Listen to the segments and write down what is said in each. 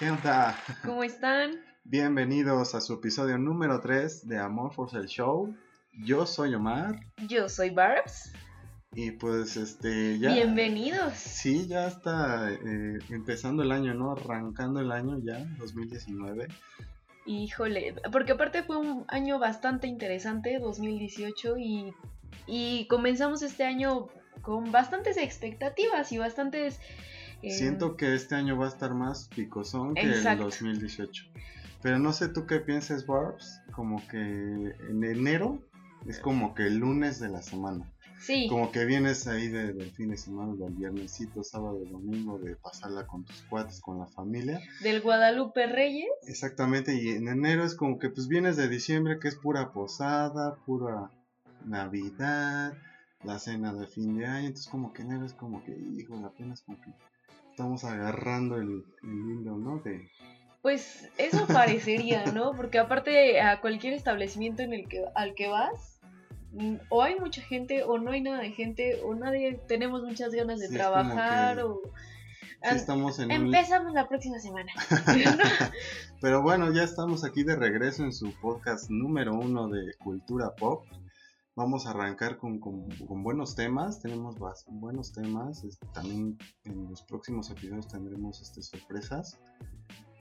¿Qué onda? ¿Cómo están? Bienvenidos a su episodio número 3 de Amor for el Show. Yo soy Omar. Yo soy Barbs. Y pues este ya. Bienvenidos. Sí, ya está eh, empezando el año, ¿no? Arrancando el año ya, 2019. Híjole, porque aparte fue un año bastante interesante, 2018, y, y comenzamos este año con bastantes expectativas y bastantes... eh, Siento que este año va a estar más picosón que el 2018. Pero no sé tú qué piensas, Barbs, como que en enero es como que el lunes de la semana. Sí. Como que vienes ahí de, del fin de semana, del viernesito, sábado, domingo, de pasarla con tus cuates, con la familia. Del Guadalupe Reyes. Exactamente, y en enero es como que pues vienes de diciembre, que es pura posada, pura Navidad, la cena de fin de año, entonces como que enero es como que, hijo, apenas como que estamos agarrando el, el hilo, ¿no? De, pues eso parecería, ¿no? Porque aparte a cualquier establecimiento en el que al que vas, mm, o hay mucha gente o no hay nada de gente o nadie tenemos muchas ganas de Sí, trabajar o sí estamos en un... empezamos la próxima semana. Pero bueno, ya estamos aquí de regreso en su podcast número uno de cultura pop. Vamos a arrancar con, con, con buenos temas, tenemos buenos temas, este, también en los próximos episodios tendremos este, sorpresas.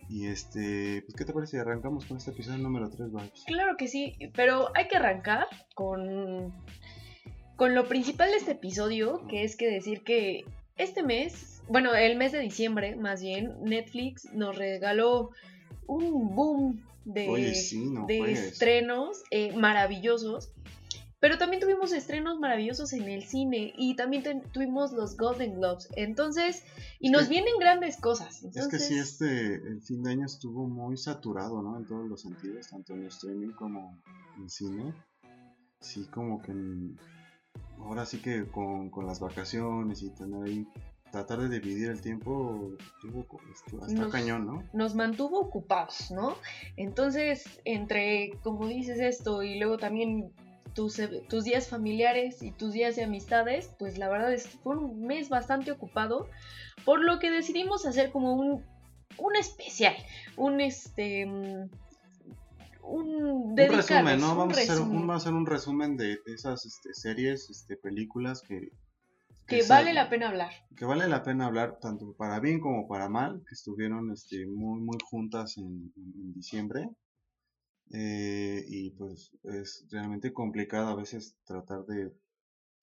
Y este, pues ¿qué te parece si arrancamos con este episodio número 3, Vibes? Claro que sí, pero hay que arrancar con, con lo principal de este episodio, que es que decir que este mes, bueno, el mes de diciembre más bien, Netflix nos regaló un boom de, Oye, sí, no de estrenos eh, maravillosos. Pero también tuvimos estrenos maravillosos en el cine y también ten- tuvimos los Golden Globes. Entonces, y nos vienen grandes cosas. Es que Entonces, sí, este, el fin de año estuvo muy saturado, ¿no? En todos los sentidos, tanto en streaming como en cine. Sí, como que en- ahora sí que con, con las vacaciones y tener ahí, tratar de dividir el tiempo, estuvo, hasta Nos- cañón, ¿no? nos mantuvo ocupados, ¿no? Entonces, entre, como dices esto, y luego también tus, e- tus días familiares y tus días de amistades, pues la verdad es que fue un mes bastante ocupado, por lo que decidimos hacer como un, un especial, un este... mm, Un, resumen, ¿no? un Vamos a, hacer, un, resumen vamos a hacer un resumen de, de esas este, series, este, películas que... que vale la pena hablar. que vale la pena hablar tanto para bien como para mal, que estuvieron este, muy, muy juntas en, en diciembre. Eh, y pues es realmente complicado a veces tratar de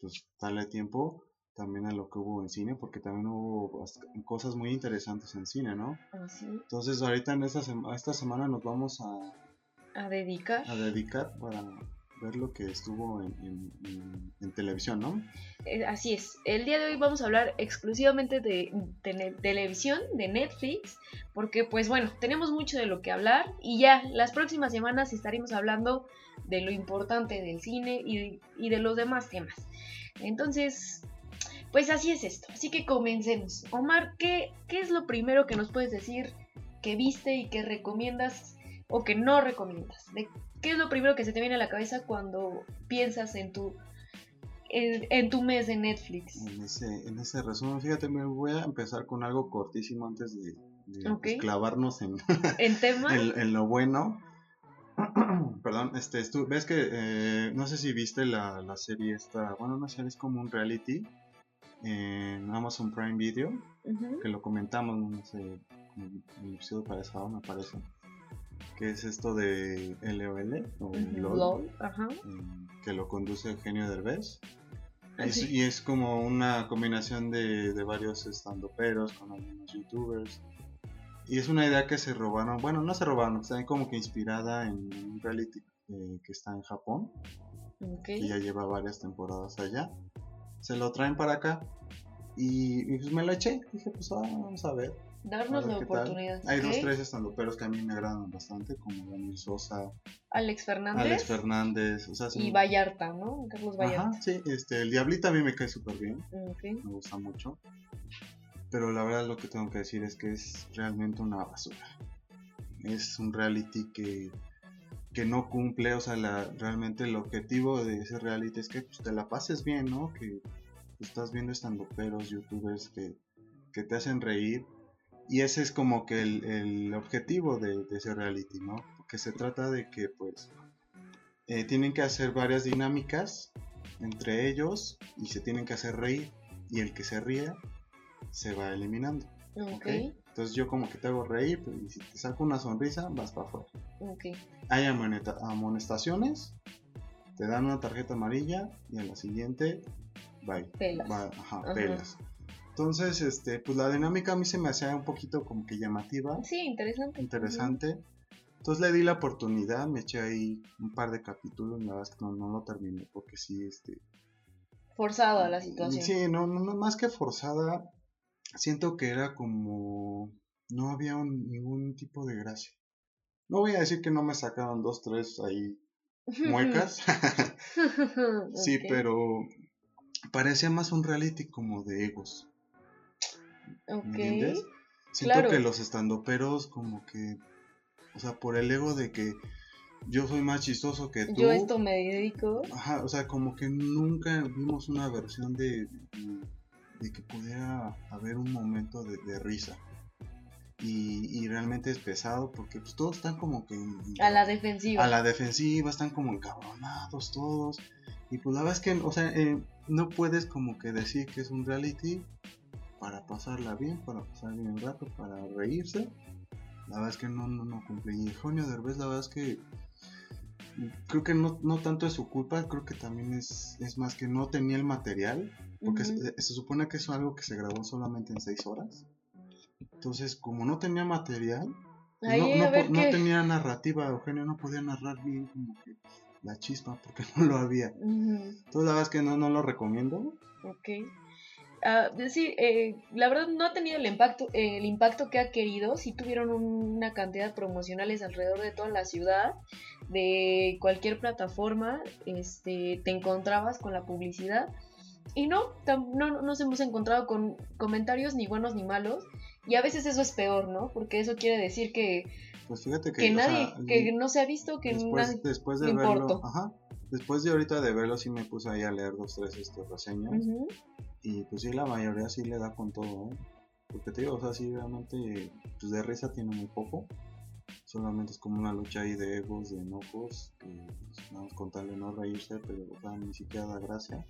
pues, darle tiempo también a lo que hubo en cine, porque también hubo cosas muy interesantes en cine, ¿no? Así, Entonces ahorita en esta, sema- esta semana nos vamos a, a dedicar. a dedicar para ver lo que estuvo en, televisión, ¿no? Eh, Así es. El día de hoy vamos a hablar exclusivamente de, televisión, de Netflix, porque pues bueno, tenemos mucho de lo que hablar y ya las próximas semanas estaremos hablando de lo importante del cine y, de los demás temas. Entonces, pues así es esto. Así que comencemos. Omar, ¿qué, ¿qué es lo primero que nos puedes decir que viste y que recomiendas o que no recomiendas? ¿Qué es lo primero que se te viene a la cabeza cuando piensas en tu en, en tu mes de Netflix. En ese, en ese resumen, fíjate, me voy a empezar con algo cortísimo antes de, pues, clavarnos en, En tema, en, en lo bueno. Perdón, este, estu- ves que, eh, no sé si viste la, la serie esta, bueno, una serie es como un reality en Amazon Prime Video, que lo comentamos, no sé, en el episodio pasado me parece, que es esto de LOL, o LOL, LOL, ajá. eh, que lo conduce Eugenio Derbez. Ah, Es- y es como una combinación de, de varios estandoperos con algunos youtubers. Y es una idea que se robaron, bueno, no se robaron, está como que inspirada en un reality eh, que está en Japón, Ok. que ya lleva varias temporadas allá. Se lo traen para acá y, y pues me lo eché. Dije, pues ah, vamos a ver. Darnos la oportunidad. Hay dos, tres estandoperos que a mí me agradan bastante, como Daniel Sosa, Alex Fernández Alex Fernández, o sea, y Vallarta, ¿no? Carlos Vallarta. Ajá, sí, este, el Diablita a mí me cae súper bien. Me gusta mucho. Pero la verdad lo que tengo que decir es que es realmente una basura. Es un reality que, que no cumple, o sea, la, realmente el objetivo de ese reality es que pues, te la pases bien, ¿no? Que pues, estás viendo estando peros, youtubers que, que te hacen reír Y ese es como que el, el objetivo de, de, ese reality, ¿no? Porque se trata de que pues eh, tienen que hacer varias dinámicas entre ellos y se tienen que hacer reír y el que se ríe se va eliminando. Ok. Entonces yo como que te hago reír pues, y si te saco una sonrisa vas para afuera. Ok. Hay amonestaciones, te dan una tarjeta amarilla y en la siguiente, bye. Pelas. Va- ajá, Ajá. pelas. Entonces, este, pues la dinámica a mí se me hacía un poquito como que llamativa, Sí, interesante. interesante. Entonces le di la oportunidad, me eché ahí un par de capítulos, la verdad es que no, no lo terminé porque sí, este... Forzada la situación. Sí, no, más que forzada, siento que era como... No había un- ningún tipo de gracia. No voy a decir que no me sacaban dos, tres ahí muecas. sí, pero parecía más un reality como de egos. Ok. ¿Me entiendes? Siento Claro. que los estandoperos como que, o sea, por el ego de que yo soy más chistoso que tú. Yo esto me dedico. Ajá, o sea, como que nunca vimos una versión de, de que pudiera haber un momento de, de risa. Y, y realmente es pesado porque pues todos están como que en- A la defensiva. a la defensiva, están como encabronados todos. Y pues la verdad es que, o sea, eh, no puedes como que decir que es un reality para pasarla bien, para pasar bien el rato, para reírse. La verdad es que no, no, no cumple. Y Eugenio Derbez, la verdad es que creo que no, no tanto es su culpa, creo que también es, es más que no tenía el material, porque se, se supone que es algo que se grabó solamente en 6 horas. Entonces, como no tenía material, Ahí, no, no po- tenía narrativa, Eugenio no podía narrar bien como que la chispa porque no lo había. Ujú. Entonces la verdad es que no, no lo recomiendo. Ok. Ah, sí, eh, la verdad no ha tenido el impacto, el impacto que ha querido. Sí tuvieron una cantidad de promocionales alrededor de toda la ciudad, de cualquier plataforma, este, te encontrabas con la publicidad. Y no, no no nos hemos encontrado con comentarios ni buenos ni malos. Y a veces eso es peor, ¿no? Porque eso quiere decir que, Pues fíjate que, nadie, sea, que no se ha visto, que después, nadie... después de verlo, ajá, después de ahorita de verlo sí me puse ahí a leer dos, tres este, reseñas. Y pues sí, la mayoría sí le da con todo, ¿eh? Porque te digo, o sea, sí, realmente, pues de risa tiene muy poco. Solamente es como una lucha ahí de egos, de enojos, que pues, vamos con tal de no reírse, pero o sea, ni siquiera da gracia.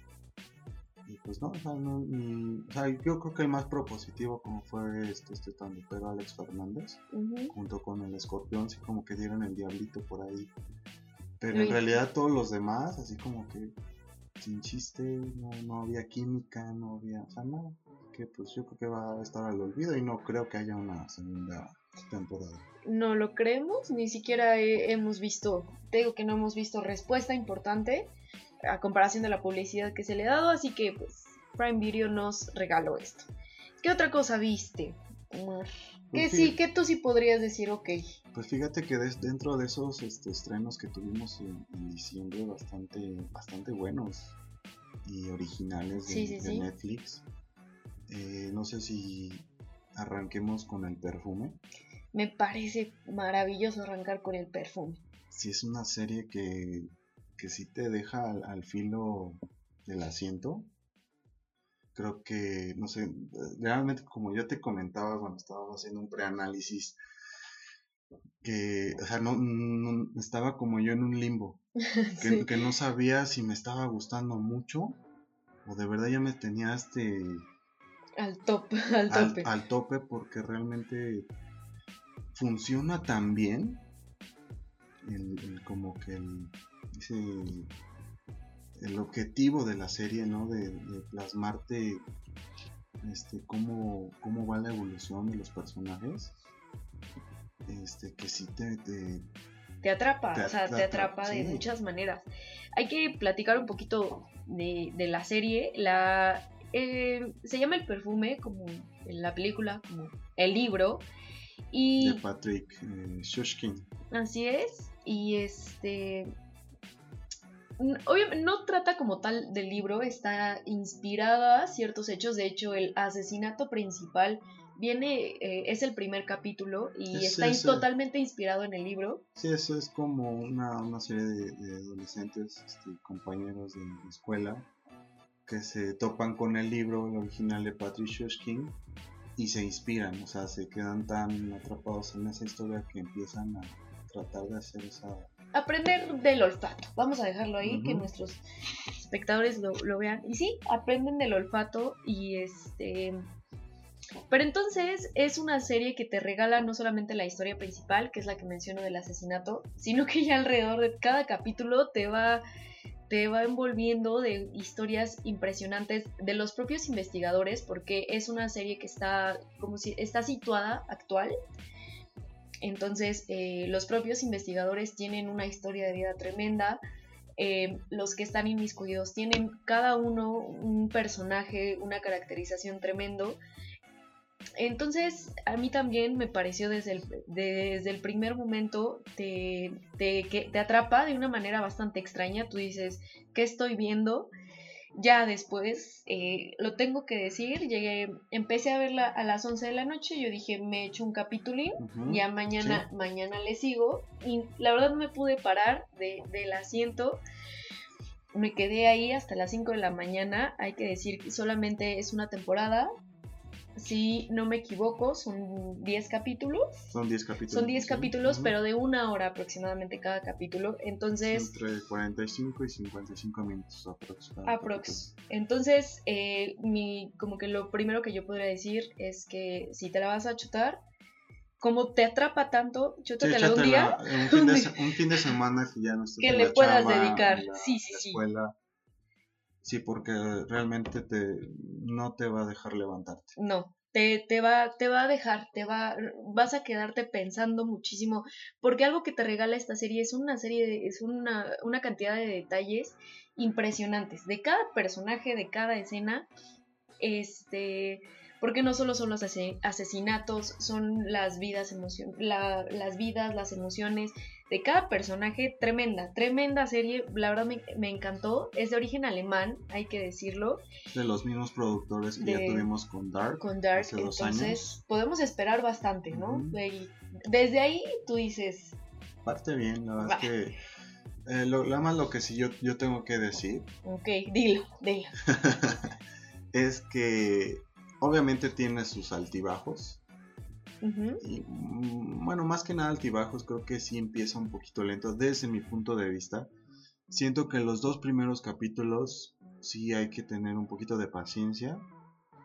Y pues no, o sea, no, ni- o sea, yo creo que el más propositivo como fue este, este pero Alex Fernández, junto con el escorpión, sí como que dieron el diablito por ahí. Pero en realidad todos los demás, así como que sin chiste, no, no había química, no había, o sea, nada. Que pues yo creo que va a estar al olvido y no creo que haya una segunda temporada. no lo creemos, ni siquiera he- hemos visto, te digo que no hemos visto respuesta importante a comparación de la publicidad que se le ha dado, así que pues Prime Video nos regaló esto. ¿Qué otra cosa viste? Que Pues sí, que tú sí podrías decir, ok. Pues fíjate que des- dentro de esos este, estrenos que tuvimos en, en diciembre, bastante, bastante buenos y originales de, Sí, sí, de sí. Netflix, eh, no sé si arranquemos con el perfume. Me parece maravilloso arrancar con el perfume. Si es una serie que, que sí te deja al, al filo del asiento. Creo que, no sé, realmente como yo te comentaba cuando estábamos haciendo un preanálisis, que, o sea, no, no- estaba como yo en un limbo, que, Sí. que no sabía si me estaba gustando mucho o de verdad ya me tenía este Al top, al al, tope. al tope porque realmente funciona tan bien el, el- como que el, ese- el objetivo de la serie no de, de plasmarte este cómo, cómo va la evolución de los personajes este que sí te, te- Te atrapa, Te o sea, te atrapa, de muchas maneras. Hay que platicar un poquito de, de la serie. La, eh, se llama El Perfume, como en la película, como el libro. Y de Patrick eh, Shushkin así es. Y este. Obviamente no trata como tal del libro, está inspirada a ciertos hechos. De hecho, el asesinato principal viene, eh, es el primer capítulo y Es está totalmente inspirado en el libro. Sí, eso es como una, una serie de, de adolescentes, este, compañeros de escuela, que se topan con el libro, el original de Patrick Shushkin, y se inspiran, o sea, se quedan tan atrapados en esa historia que empiezan a tratar de hacer esa... Aprender del olfato, vamos a dejarlo ahí, que nuestros espectadores lo, lo vean. Y sí, aprenden del olfato y este... Pero entonces es una serie que te regala no solamente la historia principal, que es la que menciono del asesinato, sino que ya alrededor de cada capítulo te va te va envolviendo de historias impresionantes de los propios investigadores, porque es una serie que está como si está situada actual. Entonces, eh, los propios investigadores tienen una historia de vida tremenda. Eh, los que están inmiscuidos tienen cada uno un personaje, una caracterización tremendo. Entonces, a mí también me pareció desde el, desde el primer momento, te, te, te atrapa de una manera bastante extraña. Tú dices, ¿qué estoy viendo? Ya después, eh, lo tengo que decir, llegué, empecé a verla a las 11 de la noche, yo dije, me he hecho un capítulo, ya mañana, mañana le sigo, y la verdad no me pude parar de, del asiento, me quedé ahí hasta las 5 de la mañana, hay que decir que solamente es una temporada, si no me equivoco, son 10 capítulos. Son 10 capítulos. Son 10 capítulos, pero de una hora aproximadamente cada capítulo. Entonces... Entre 45 y 55 minutos aproximadamente. Aprox. Entonces, eh, mi, como que lo primero que yo podría decir es que si te la vas a chutar, como te atrapa tanto, chútatela un día. Un fin, de, un fin, de, semana que ya no estés Que le puedas dedicar. sí, sí, sí. Sí, porque realmente te, no te va a dejar levantarte. No, te, te, va, te va a dejar, te va, vas a quedarte pensando muchísimo, porque algo que te regala esta serie es una serie, de, es una, una cantidad de detalles impresionantes, de cada personaje, de cada escena, este, porque no solo son los asesinatos, son las vidas, emocion las vidas, las emociones, de cada personaje, tremenda, tremenda serie, la verdad me, encantó, es de origen alemán, hay que decirlo. De los mismos productores que ya tuvimos con Dark. Con Dark, hace dos entonces podemos esperar bastante, ¿no? desde ahí tú dices... Parte bien, la verdad es que... Eh, lo, más lo que sí yo, yo tengo que decir. Ok, dilo, dilo. es que obviamente tiene sus altibajos y, mm, bueno, más que nada altibajos, creo que sí empieza un poquito lento desde mi punto de vista. Siento que los dos primeros capítulos sí hay que tener un poquito de paciencia,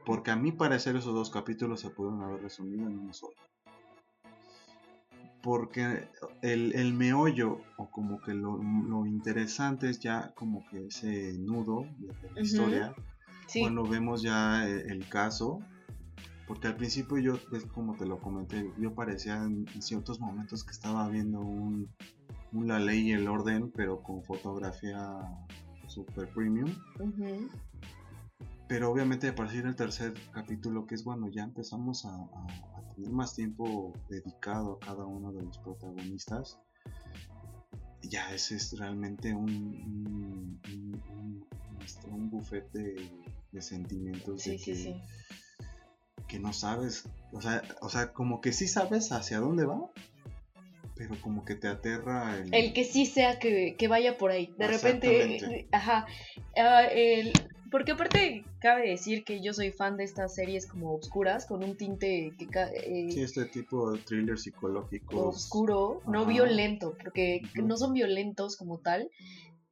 porque a mi parecer esos dos capítulos se pueden haber resumido en uno solo. Porque el, meollo, o como que lo, interesante es ya como que ese nudo de la historia, cuando vemos ya el, caso, porque al principio yo, pues, como te lo comenté, yo parecía en, ciertos momentos que estaba viendo un, La Ley y el Orden, pero con fotografía super premium. Pero obviamente a partir del tercer capítulo, que es bueno, ya empezamos a, tener más tiempo dedicado a cada uno de los protagonistas. Ya ese es realmente un, un, un, este, buffet de, sentimientos. de que, que no sabes, o sea, o sea, como que sí sabes hacia dónde va, pero como que te aterra el... El que sí sea que, vaya por ahí. De repente, ajá. Ah, porque aparte cabe decir que yo soy fan de estas series como oscuras, con un tinte que... Eh, sí, este tipo de thriller psicológico. Oscuro, no violento, porque no son violentos como tal,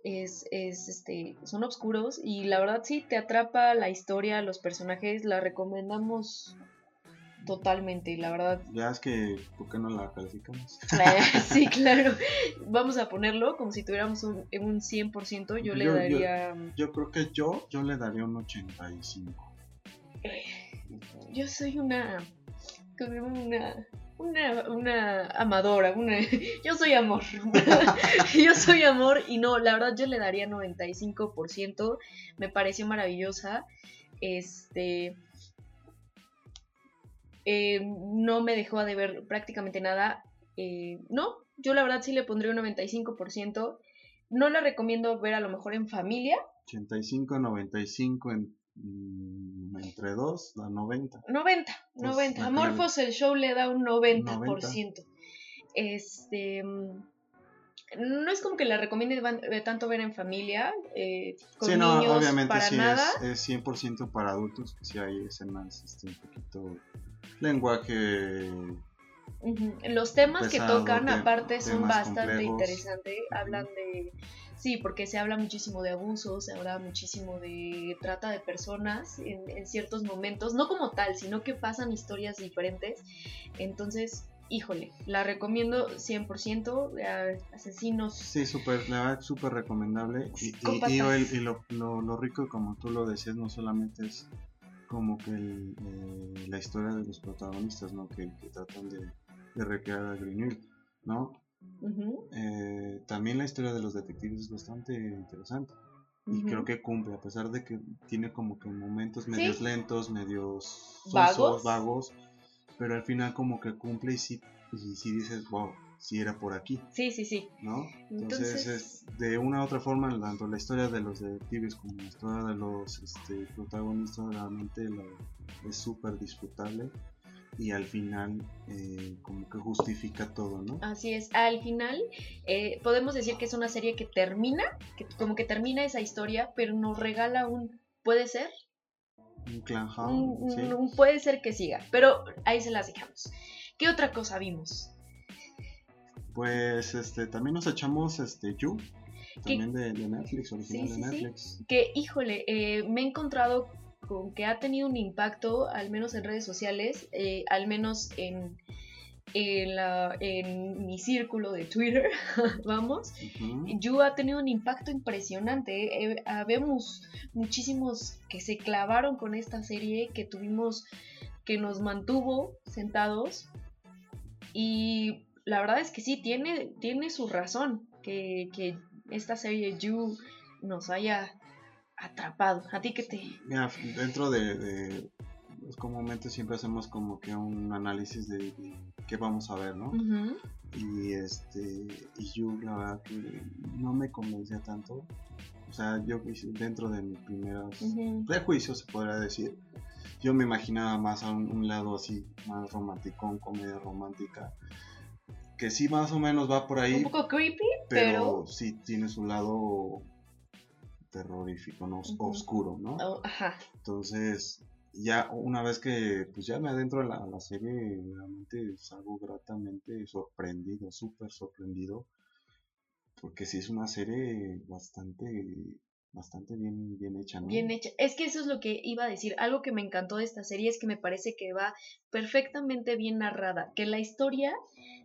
es, es, este, son oscuros y la verdad sí te atrapa la historia, los personajes, la recomendamos totalmente, la verdad. Ya es que, ¿por qué no la calificamos? sí, claro. Vamos a ponerlo como si tuviéramos un, un 100%, yo, le daría... Yo, creo que yo, yo le daría un 85. Eh, yo soy una... una una, una amadora, una, yo soy amor, yo soy amor y no, la verdad yo le daría 95%, me pareció maravillosa, este, eh, no me dejó de ver prácticamente nada, eh, no, yo la verdad sí le pondría un 95%, no la recomiendo ver a lo mejor en familia. 85, 95 en entre 2 a 90. 90, 90. Amorphos el show le da un 90%. Este, no es como que la recomiende eh, tanto ver en familia, eh, con sí, no, niños, obviamente para sí nada. es, es 100% para adultos, sí hay escenas este, un poquito lenguaje Los temas pesado, que tocan, te- aparte, son bastante complejos. interesantes. Hablan de. Sí, porque se habla muchísimo de abuso, se habla muchísimo de trata de personas en, en ciertos momentos. No como tal, sino que pasan historias diferentes. Entonces, híjole, la recomiendo 100%. eh, asesinos. Sí, súper, la verdad, súper recomendable. Y, y- y Psicópatas. el- y lo, lo, lo rico, como tú lo decías, no solamente es como que el, eh, la historia de los protagonistas, ¿no? Que, que tratan de, de recrear a ¿no? Eh, también la historia de los detectives es bastante interesante. Y creo que cumple, a pesar de que tiene como que momentos medios lentos, medios sosos, Vagos. vagos, pero al final como que cumple y sí, y sí dices, wow, sí era por aquí. Sí, sí, sí. ¿no? Entonces, Entonces- es, de una u otra forma, tanto la historia de los detectives como la historia de los este, protagonistas realmente la- es súper disfrutable y al final eh, como que justifica todo, ¿no? Así es, al final eh, podemos decir que es una serie que termina, que como que termina esa historia, pero nos regala un puede ser, Un clan un, sí. puede ser que siga, pero ahí se las dejamos. ¿Qué otra cosa vimos? Pues este, también nos echamos este You, también de, de Netflix, original Sí, de sí, sí. Netflix. Que híjole, eh, me he encontrado con que ha tenido un impacto, al menos en redes sociales, eh, al menos en, en, la- en mi círculo de Twitter, vamos. Ujú. Yu ha tenido un impacto impresionante. eh, habemos muchísimos que se clavaron con esta serie, que tuvimos, que nos mantuvo sentados. Y la verdad es que sí, tiene, tiene su razón que, que esta serie Yu nos haya atrapado. A ti que te... Mira, dentro de, de- pues, comúnmente siempre hacemos como que un análisis de, de qué vamos a ver, ¿no? Y este y yo la verdad que no me convencía tanto o sea yo dentro de mis primeros prejuicios se podría decir yo me imaginaba más a un, un lado así más romántico comedia romántica que sí más o menos va por ahí Un poco creepy, pero, pero... sí tiene su lado terrorífico no oscuro no oh, ajá. entonces, ya una vez que pues ya me adentro a la, a la serie, realmente salgo gratamente sorprendido, súper sorprendido, porque sí es una serie bastante, bastante bien, bien hecha, ¿no? Bien hecha. Es que eso es lo que iba a decir. Algo que me encantó de esta serie es que me parece que va perfectamente bien narrada. Que la historia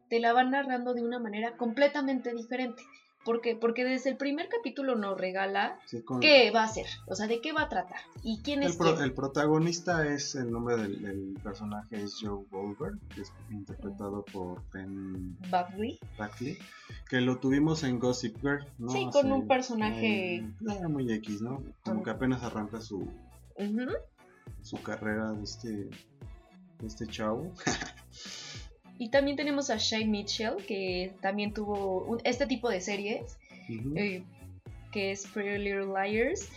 te la va narrando de una manera completamente diferente. ¿Por qué? Porque desde el primer capítulo nos regala Sí, con- qué va a ser. O sea, de qué va a tratar. Y quién es el, pro- quién. el protagonista es, el nombre del, del personaje es Joe Goldberg, que es interpretado por Ben Buckley. Buckley, que lo tuvimos en Gossip Girl, ¿no? Sí, con un personaje- eh, muy X, ¿no? Como que apenas arranca su, su carrera de este, de este chavo. Y también tenemos a Shay Mitchell, que también tuvo un- este tipo de series. Eh, que es Pretty Little Liars.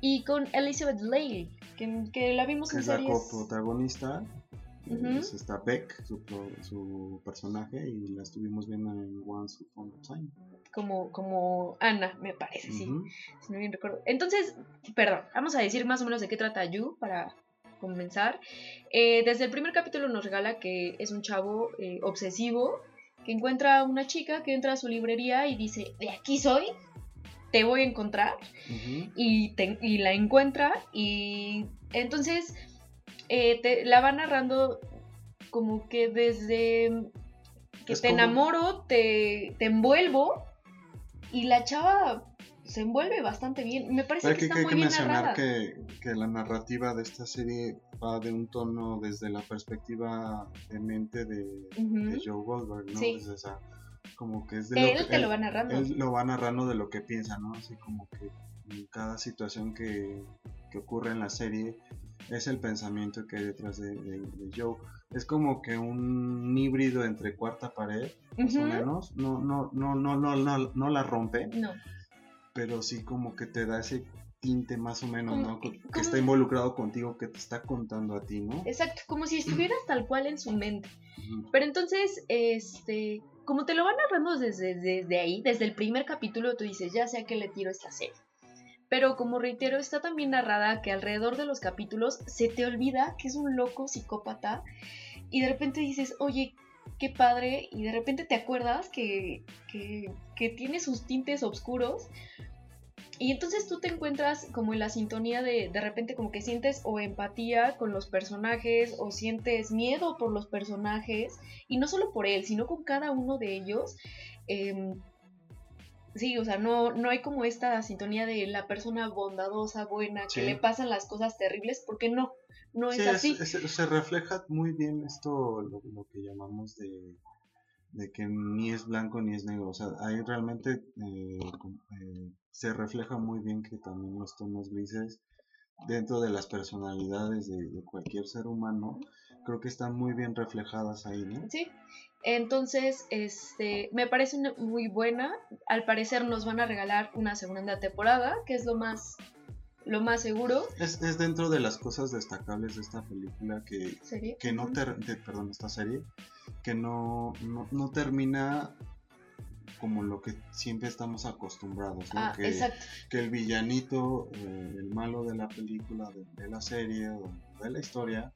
Y con Elizabeth Lale, que, que la vimos que en es la series. coprotagonista. Ujú. Es esta Beck, su, su personaje, y la estuvimos viendo en Once Upon a Time. como, como Ana, me parece, sí, si no bien recuerdo. Entonces, perdón, vamos a decir más o menos de qué trata Yu para comenzar. Eh, desde el primer capítulo nos regala que es un chavo eh, obsesivo que encuentra a una chica que entra a su librería y dice, de aquí soy, te voy a encontrar. Y, te- y la encuentra y entonces eh, te, la va narrando como que desde que Es te como- enamoro, te, te envuelvo y la chava se envuelve bastante bien. Me parece Pero que hay está que, hay muy que bien mencionar narrada. que, que la narrativa de esta serie va de un tono desde la perspectiva de mente de, Ujú. de Joe Goldberg, ¿no? Sí. Desde esa- como que es de Él lo que te lo va narrando. él lo va narrando de lo que piensa, ¿no? Así como que en cada situación que, que ocurre en la serie es el pensamiento que hay detrás de, de- de Joe. Es como que un híbrido entre cuarta pared, más o menos. No, no, no, no, no, no, no la rompe, No, pero sí como que te da ese tinte más o menos, Como- ¿no? Que, que como- está involucrado contigo, que te está contando a ti, ¿no? exacto, como si estuvieras tal cual en su mente. Pero entonces, este, como te lo van narrando desde, desde ahí, desde el primer capítulo, tú dices, ya sé a qué le tiro esta serie. Pero como reitero, está también narrada que alrededor de los capítulos se te olvida que es un loco psicópata y de repente dices, oye, qué padre, y de repente te acuerdas que, que, que tiene sus tintes oscuros, y entonces tú te encuentras como en la sintonía de de repente como que sientes o empatía con los personajes o sientes miedo por los personajes y no solo por él, sino con cada uno de ellos. Em, sí, o sea, no, no hay como esta sintonía de la persona bondadosa, buena, que le pasan las cosas terribles, porque no, no Sí, es es- así. es- se refleja muy bien esto, lo, lo que llamamos de, de que ni es blanco ni es negro. O sea, ahí realmente eh, eh, se refleja muy bien que también los tonos grises dentro de las personalidades de, de cualquier ser humano, creo que están muy bien reflejadas ahí, ¿no? Sí. Entonces, este, me parece muy buena. Al parecer nos van a regalar una segunda temporada, que es lo más, lo más seguro. Es, es dentro de las cosas destacables de esta película que, ¿Serie? que no ter- de- perdón, esta serie, que no, no, no termina como lo que siempre estamos acostumbrados, ¿no? Ah, que, que el villanito, eh, el malo de la película, de, de la serie o de la historia,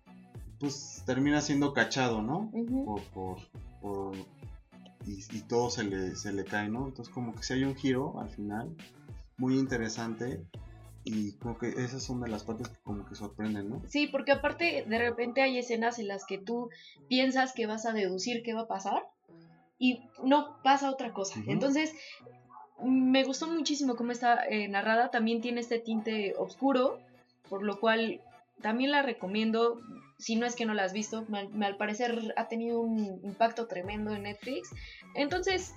pues termina siendo cachado, ¿no? Ujú. Por, por, por- y, y todo se le, se le cae, ¿no? Entonces como que si hay un giro al final, muy interesante, y creo que esas son de las partes que como que sorprenden, ¿no? Sí, porque aparte de repente hay escenas en las que tú piensas que vas a deducir qué va a pasar y no pasa otra cosa. Entonces, me gustó muchísimo cómo está eh, narrada. También tiene este tinte oscuro, por lo cual también la recomiendo. Si no es que no la has visto, me- me- al parecer ha tenido un impacto tremendo en Netflix. Entonces,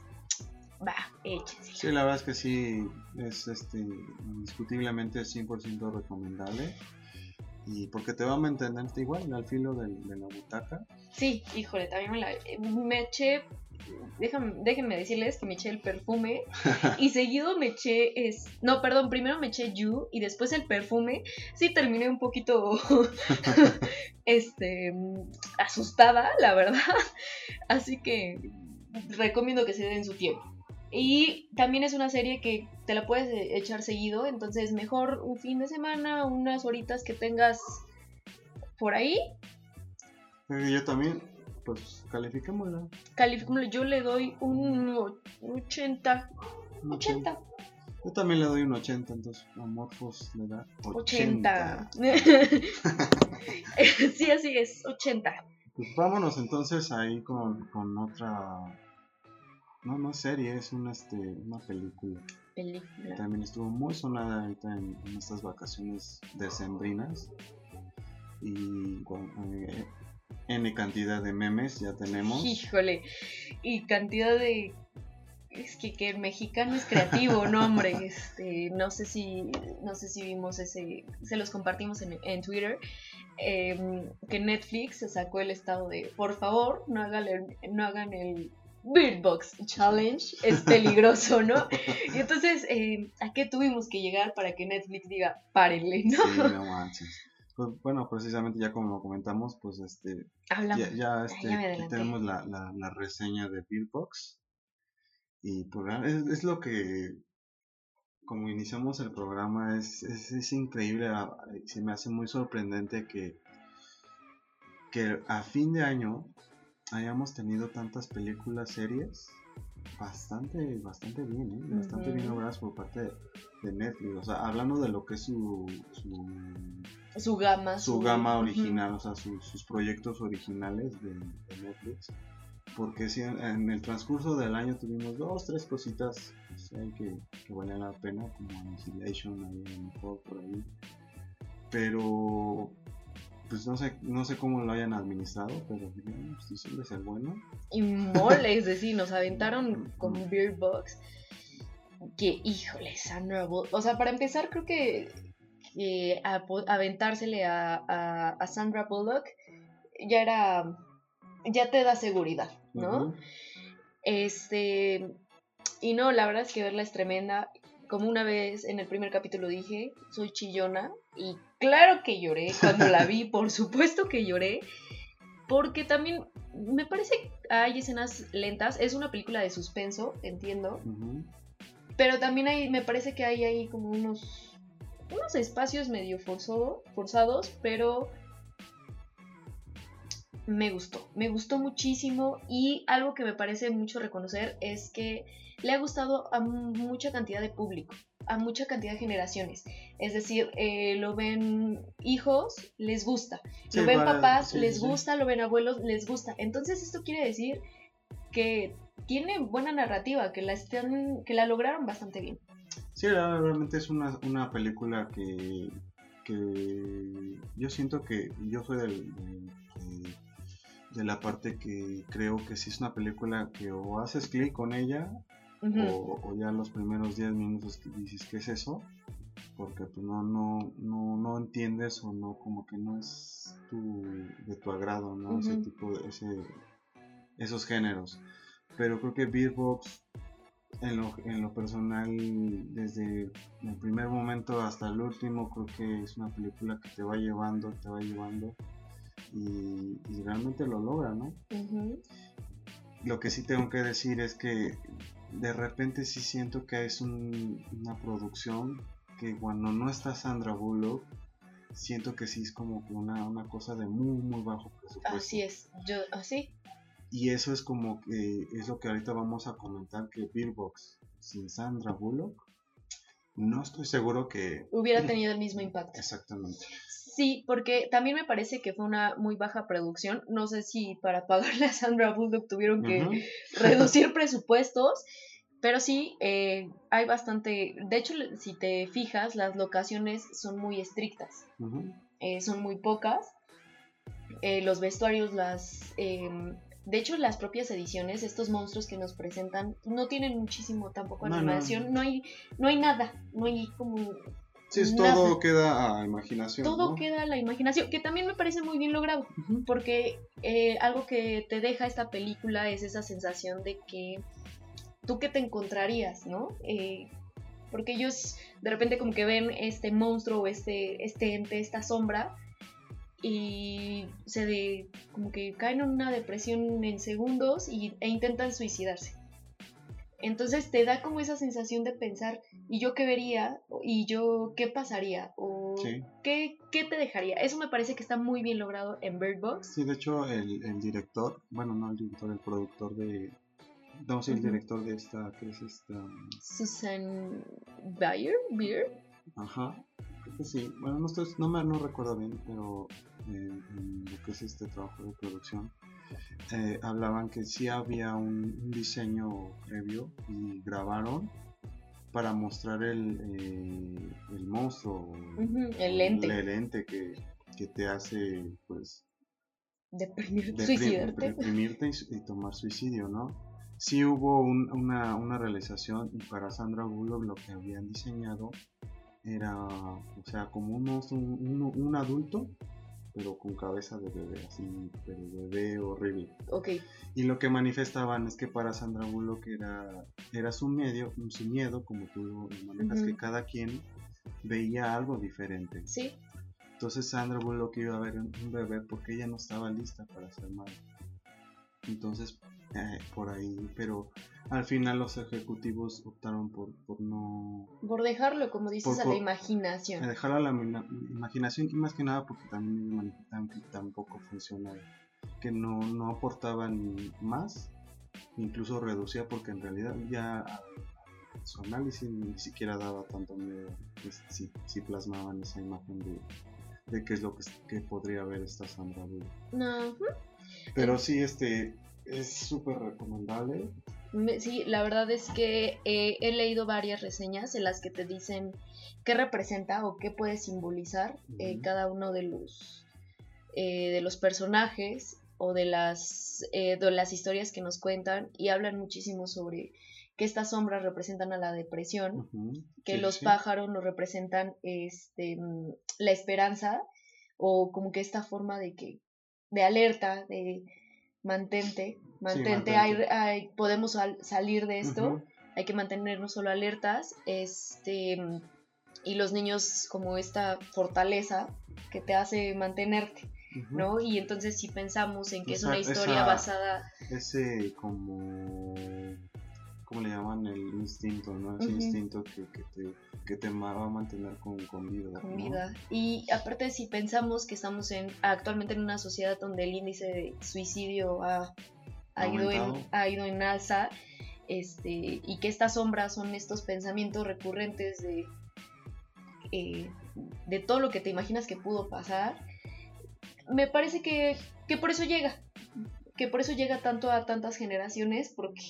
va, échense. Sí, la verdad es que sí, es este, indiscutiblemente 100% recomendable. Y porque te va a mantenerte igual al filo del- de la butaca. Sí, híjole, también me la me eché déjame, déjenme decirles que me eché el perfume y seguido me eché es no, perdón, primero me eché You y después el perfume. Sí terminé un poquito este asustada, la verdad. Así que recomiendo que se den su tiempo. Y también es una serie que te la puedes eh, echar seguido, entonces mejor un fin de semana, unas horitas que tengas por ahí Eh, yo también, pues califiquémosla. Calificémoslo, yo le doy un o- 80. un 80. Yo también le doy un 80, entonces Amorphos le da 80. 80. sí, así es, 80. Pues vámonos entonces ahí con, con otra... No, no es serie, es una, este, una película. Película. también estuvo muy sonada ahorita en, en estas vacaciones decembrinas. Y bueno, eh, N cantidad de memes ya tenemos. Híjole. Y cantidad de. Es que, que el mexicano es creativo, no hombre. Este, no sé si. No sé si vimos ese. Se los compartimos en, en Twitter. em, que Netflix se sacó el estado de por favor, no hagan el, no hagan el Bird Box Challenge. Es peligroso, ¿no? Y entonces, eh, ¿a qué tuvimos que llegar para que Netflix diga, párenle, ¿no? Sí, no manches. Pues, bueno, precisamente ya como lo comentamos, pues este, Hablamos. ya, ya, este, ya adelanté. tenemos la, la, la reseña de Beerbox. Y pues es, es lo que, como iniciamos el programa, es, es, es increíble, se me hace muy sorprendente que, que a fin de año hayamos tenido tantas películas, series, bastante, bastante bien, ¿eh? bastante bien Ujú. logradas por parte de, de Netflix. O sea, hablando de lo que es su, su Su gama. su gama original, o sea, su- sus proyectos originales de, de Netflix. Porque sí, en, en el transcurso del año tuvimos dos, tres cositas pues, que, que valían la pena, como Annihilation, ahí a lo mejor por ahí. Pero, pues no sé, no sé cómo lo hayan administrado, pero dijeron, pues es el bueno. Y mole, es decir, nos aventaron con Beer Box. Que, híjole, Sandra Bullock. O sea, para empezar, creo que, que apo- aventársele a, a, a Sandra Bullock ya era. Ya te da seguridad, ¿no? Este. Y no, la verdad es que verla es tremenda. Como una vez en el primer capítulo dije, soy chillona. Y claro que lloré cuando la vi, por supuesto que lloré. porque también me parece que hay escenas lentas. Es una película de suspenso, entiendo. Pero también hay, me parece que hay ahí como unos, unos espacios medio forzado, forzados, pero me gustó. Me gustó muchísimo y algo que me parece mucho reconocer es que le ha gustado a mu- mucha cantidad de público, a mucha cantidad de generaciones. Es decir, eh, lo ven hijos, les gusta. Sí, lo ven para- papás, sí, les sí, sí. gusta. Lo ven abuelos, les gusta. Entonces esto quiere decir que tiene buena narrativa, que la, están, que la lograron bastante bien. Sí, realmente es una, una película que, que yo siento que yo soy del, del- de, de la parte que creo que si es una película que o haces clic con ella O, o ya los primeros 10 minutos que dices qué es eso porque pues no, no, no, no entiendes o no como que no es tu, de tu agrado no ese tipo de ese, esos géneros. Pero creo que Beatbox en lo, en lo personal desde el primer momento hasta el último creo que es una película que te va llevando te va llevando y, y realmente lo logra no lo que sí tengo que decir es que de repente sí siento que es un- una producción que cuando no está Sandra Bullock, siento que sí es como una, una cosa de muy, muy bajo presupuesto. Así es. Yo, así. Y eso es como que es lo que ahorita vamos a comentar, que Bill Box sin Sandra Bullock, no estoy seguro que... Hubiera tenido el mismo impacto. Exactamente. Sí, porque también me parece que fue una muy baja producción. No sé si para pagarle a Sandra Bullock tuvieron que reducir presupuestos, pero sí, eh, hay bastante... De hecho, si te fijas, las locaciones son muy estrictas. Eh, son muy pocas. Eh, los vestuarios, las... em, de hecho, las propias ediciones, estos monstruos que nos presentan, no tienen muchísimo tampoco No, no. animación. No, hay, no hay nada. No hay como... Sí, es Nada. todo queda a imaginación. Todo ¿no? queda a la imaginación, que también me parece muy bien logrado. Porque eh, algo que te deja esta película es esa sensación de que tú que te encontrarías, ¿no? Eh, porque ellos de repente como que ven este monstruo o este, este ente, esta sombra, y se de, como que caen en una depresión en segundos y, e intentan suicidarse. Entonces te da como esa sensación de pensar, ¿y yo qué vería? ¿Y yo qué pasaría? ¿O Sí. ¿qué, qué te dejaría? Eso me parece que está muy bien logrado en Bird Box. Sí, de hecho, el, el director, bueno, no el director, el productor de. No, sí, el Ujú. director de esta, ¿qué es esta? Susan Bayer, Beer. Ajá, creo que sí. Bueno, no, estoy, no, me, no recuerdo bien, pero eh, en lo que es este trabajo de producción, eh, hablaban que sí había un, un diseño previo y grabaron para mostrar el, eh, el monstruo, el lente. el lente que, que te hace, pues, Deprimir, suicidarte. deprimirte y, tomar suicidio, ¿no? Sí hubo un- una, una realización y para Sandra Bullock lo que habían diseñado era, o sea, como un, monstruo, un, un- un adulto, pero con cabeza de bebé, así, pero bebé horrible. Ok, Y lo que manifestaban es que para Sandra Bullock era, era su, medio, su miedo, como tú manejas, que cada quien veía algo diferente. sí. Entonces Sandra Bullock iba a ver un bebé porque ella no estaba lista para ser madre. Entonces, eh, por ahí, pero al final los ejecutivos optaron por, por no Por dejarlo, como dices, Por- a la imaginación. a dejar a la imaginación y más que nada porque también que tampoco funcionaba, que no, no aportaban más, incluso reducía porque en realidad ya su análisis ni siquiera daba tanto miedo pues, si, si plasmaban esa imagen de, de qué es lo que, que podría haber esta Sandra Bullock. No, ujú. Pero sí, este es súper recomendable. Me- Sí, la verdad es que eh, he leído varias reseñas en las que te dicen qué representa o qué puede simbolizar eh, cada uno de los eh, de los personajes o de las eh, de las historias que nos cuentan y hablan muchísimo sobre que estas sombras representan a la depresión, que sí, los sí. pájaros nos representan este mm, la esperanza o como que esta forma de que de alerta de mantente mantente, hay- mantente. hay- podemos sal- salir de esto hay que mantenernos solo alertas este y los niños como esta fortaleza que te hace mantenerte. ¿no? Y entonces si pensamos en que es una historia esa- basada... Ese como... ¿Cómo le llaman? El instinto, ¿no? Ese instinto que, que te, que te va a mantener con, con vida. con ¿no? vida. Y aparte si pensamos que estamos en actualmente en una sociedad donde el índice de suicidio ha, ha ido, en, ha ido en alza, este, y que estas sombras son estos pensamientos recurrentes de, eh, de todo lo que te imaginas que pudo pasar, me parece que, que por eso llega, que por eso llega tanto a tantas generaciones, porque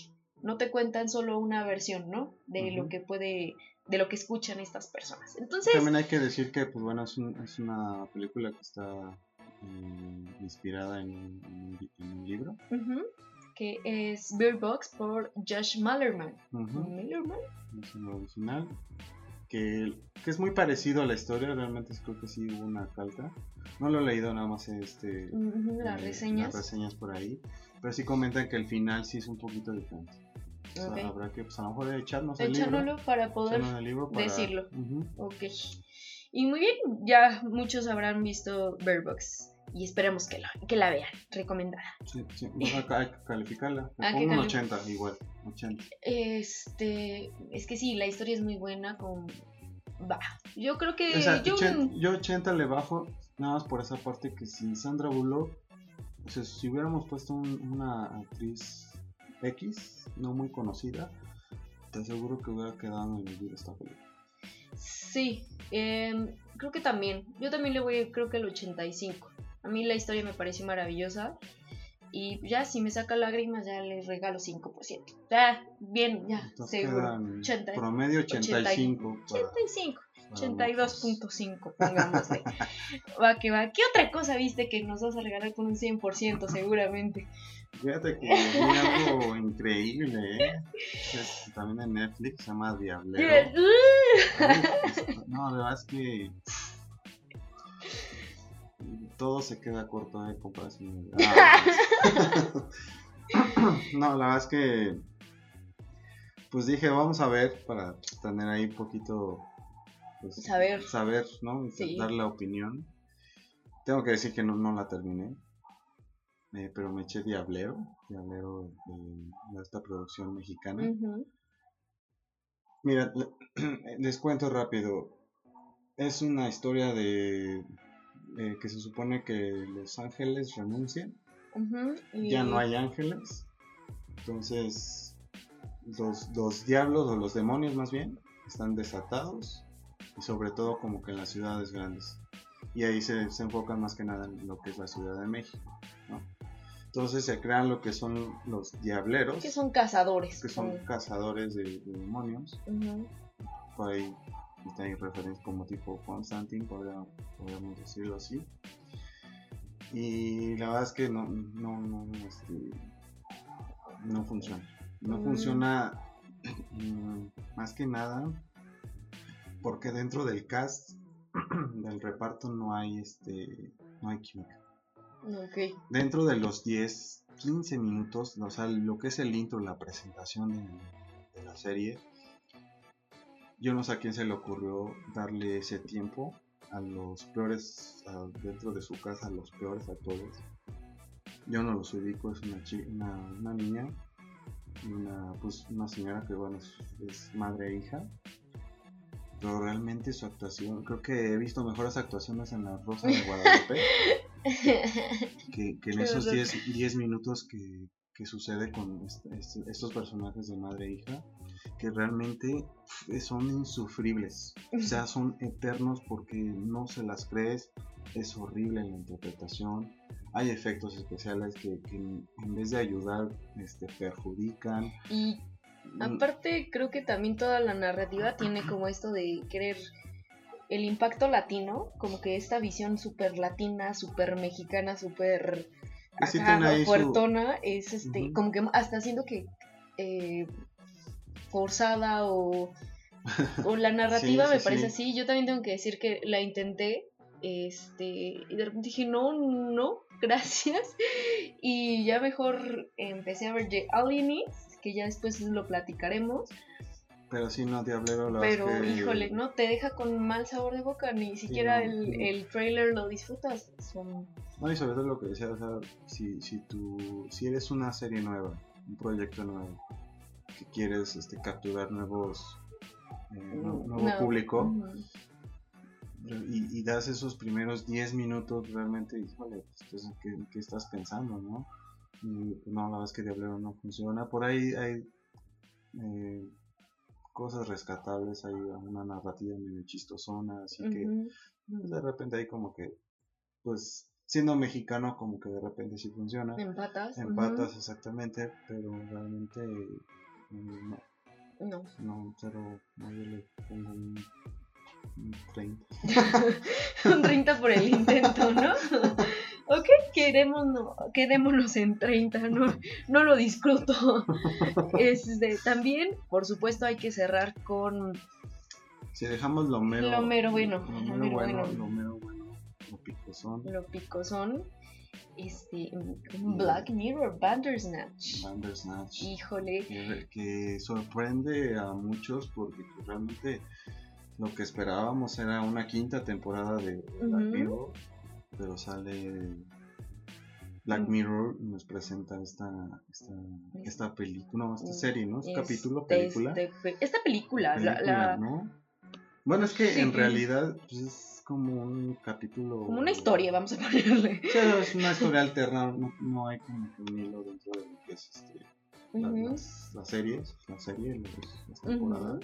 no te cuentan solo una versión, ¿no? De lo que puede, de lo que escuchan estas personas. Entonces, También hay que decir que, pues bueno, es, un- es una película que está mm, inspirada en, un- en un li- en un libro. Que es Bird Box por Josh Mallerman. ¿Mallerman? Es un original. Que, que es muy parecido a la historia, realmente creo que sí hubo una calca. No lo he leído nada más este, Ujú, Las eh, reseñas. las reseñas por ahí. Pero sí comentan que el final sí es un poquito diferente. O sea, habrá que, pues a lo mejor echarnos el libro. Para poder el libro para- decirlo. Ujú. Ok. Y muy bien, ya muchos habrán visto Bird Box. Y esperemos que la, que la vean. Recomendada. Sí, sí, bueno, hay que calificarla. Le Ah, pongo un cali- 80, igual. 80. Este. Es que sí, la historia es muy buena. Con. Va. Yo creo que. O sea, yo, 80 yo 80 le bajo, nada más por esa parte que si Sandra Bullock, o sea, si hubiéramos puesto un- una actriz X, no muy conocida, te aseguro que hubiera quedado en el olvido esta película. Sí. em, creo que también. Yo también le voy, creo que el 85. A mí la historia me pareció maravillosa. Y ya, si me saca lágrimas, ya le regalo 5%. Ya, bien, ya, Entonces seguro. quedan 80, promedio 85. para- 85. Para 82.5, pongámosle. va que va. ¿Qué otra cosa viste que nos vas a regalar con un 100% seguramente? Fíjate que vi algo increíble, ¿eh? Es también en Netflix, se llama Diablero. No, la verdad es que todo se queda corto de comparación. Ah. no, la verdad es que pues dije, vamos a ver para tener ahí un poquito pues, Saber. saber, ¿no? Sí. Dar la opinión. Tengo que decir que no, no la terminé. eh, pero me eché Diablero, Diablero de, de esta producción mexicana. Ujú. Mira, le- les cuento rápido. Es una historia de eh, que se supone que los ángeles renuncian. Y- Ya no hay ángeles. Entonces, los, los diablos o los demonios más bien están desatados. Y sobre todo como que en las ciudades grandes. Y ahí se, se enfocan más que nada en lo que es la Ciudad de México. ¿no? Entonces se crean lo que son los diableros. Que son cazadores. que son cazadores de, de demonios. Ujú. por ahí está ahí referencias como tipo Constantine, podría- podríamos decirlo así. Y la verdad es que no, no, no, este, no funciona. No Mm. funciona mm, más que nada porque dentro del cast del reparto no hay este no hay química. Ok. Dentro de los 10, 15 minutos, o sea, lo que es el intro, la presentación de, de la serie, yo no sé a quién se le ocurrió darle ese tiempo a los peores, a- dentro de su casa, a los peores actores. Yo no los ubico, es una, una, una niña una, pues, una señora que, bueno, es, es madre e hija. Pero realmente su actuación, creo que he visto mejores actuaciones en La Rosa de Guadalupe que, que en esos horror. 10 10 minutos que, que sucede con est- est- estos personajes de madre e hija, que realmente son insufribles, o sea, son eternos porque no se las crees, es horrible la interpretación, hay efectos especiales que, que en vez de ayudar, este, perjudican. y aparte, creo que también toda la narrativa tiene como esto de querer el impacto latino, como que esta visión súper latina, súper mexicana, súper sí ahí su- fuertona, es este, como que hasta haciendo que eh, forzada o, o la narrativa Sí, me sí, parece sí. así. Yo también tengo que decir que la intenté, este, y de repente dije, no, no, gracias. Y ya mejor empecé a ver The Alienists, que ya después lo platicaremos. Pero sí, no, Diablero, la Pero, que- híjole, no te deja con mal sabor de boca, ni siquiera no, el, no. el trailer lo disfrutas. Son... No, y sobre todo lo que decía, o sea, si, si, tú, si eres una serie nueva, un proyecto nuevo, que quieres este, capturar nuevos, eh, nu- nuevo público, y, y das esos primeros 10 minutos realmente, híjole, pues, ¿qué, qué estás pensando, no? Y pues, no, la verdad es que Diablero no funciona. Por ahí hay eh, cosas rescatables, hay una narrativa medio chistosona, así que pues, de repente hay como que, pues, siendo mexicano, como que de repente sí funciona. Empatas. Empatas exactamente, pero realmente eh, no, No. no, cero, no, yo le pongo un 30. Un 30 por el intento, ¿no? ok, quedémonos, quedémonos en 30, no, no lo disfruto. Este, también, por supuesto, hay que cerrar con Si dejamos lo mero, Lo mero bueno, lo lo mero bueno, bueno. lo mero bueno, lo picosón, lo picosón. Este, Black Mirror Bandersnatch. Bandersnatch, Híjole. que, que sorprende a muchos porque realmente lo que esperábamos era una quinta temporada de Black Ujú. Mirror, pero sale Black Mm. Mirror y nos presenta esta esta, esta película, no, esta serie, ¿no? Este- capítulo, película. este- esta película, la- película, la- ¿no? Bueno, es que Sí. en realidad pues, es como un capítulo. como una historia, vamos a ponerle. Sí, es una historia alterna, no, no hay como un hilo dentro de lo que es este, las, las series, la serie, las, las temporadas.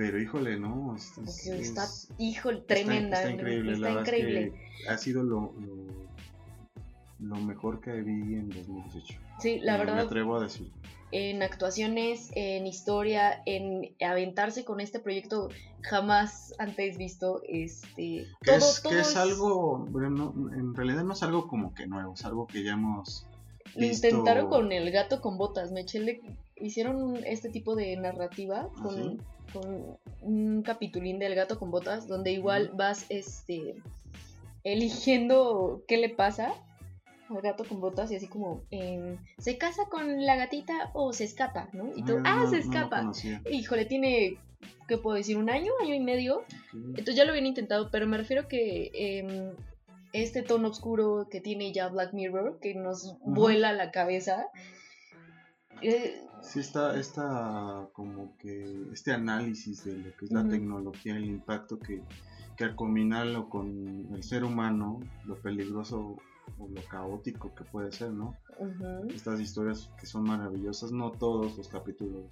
Pero híjole, no, es, es- Porque está, es- híjole, está- tremenda. Está, increíble, está la verdad es increíble. que ha sido lo, lo, lo mejor que vi en 2018. Sí, la Me- Me verdad, atrevo a decir. en actuaciones, en historia, en aventarse con este proyecto jamás antes visto, este, Que, todo, es, todo que es algo, bueno, no- en realidad no es algo como que nuevo, es algo que ya hemos Lo visto. intentaron con el gato con botas, Mechele hicieron este tipo de narrativa ¿Ah, con, sí? Con un capitulín del gato con botas, donde igual vas este eligiendo qué le pasa al gato con botas y así como em, se casa con la gatita o se escapa, ¿no? Y tú, Ah, ah, no- se escapa. Híjole, tiene, ¿qué puedo decir? ¿Un año? ¿Año y medio? Entonces ya lo habían intentado, pero me refiero que em, este tono oscuro que tiene ya Black Mirror, que nos vuela la cabeza, eh, Sí, está, está como que este análisis de lo que es la Ujú. tecnología, el impacto que, que al combinarlo con el ser humano, lo peligroso o lo caótico que puede ser, ¿no? ujú, Estas historias que son maravillosas, no todos los capítulos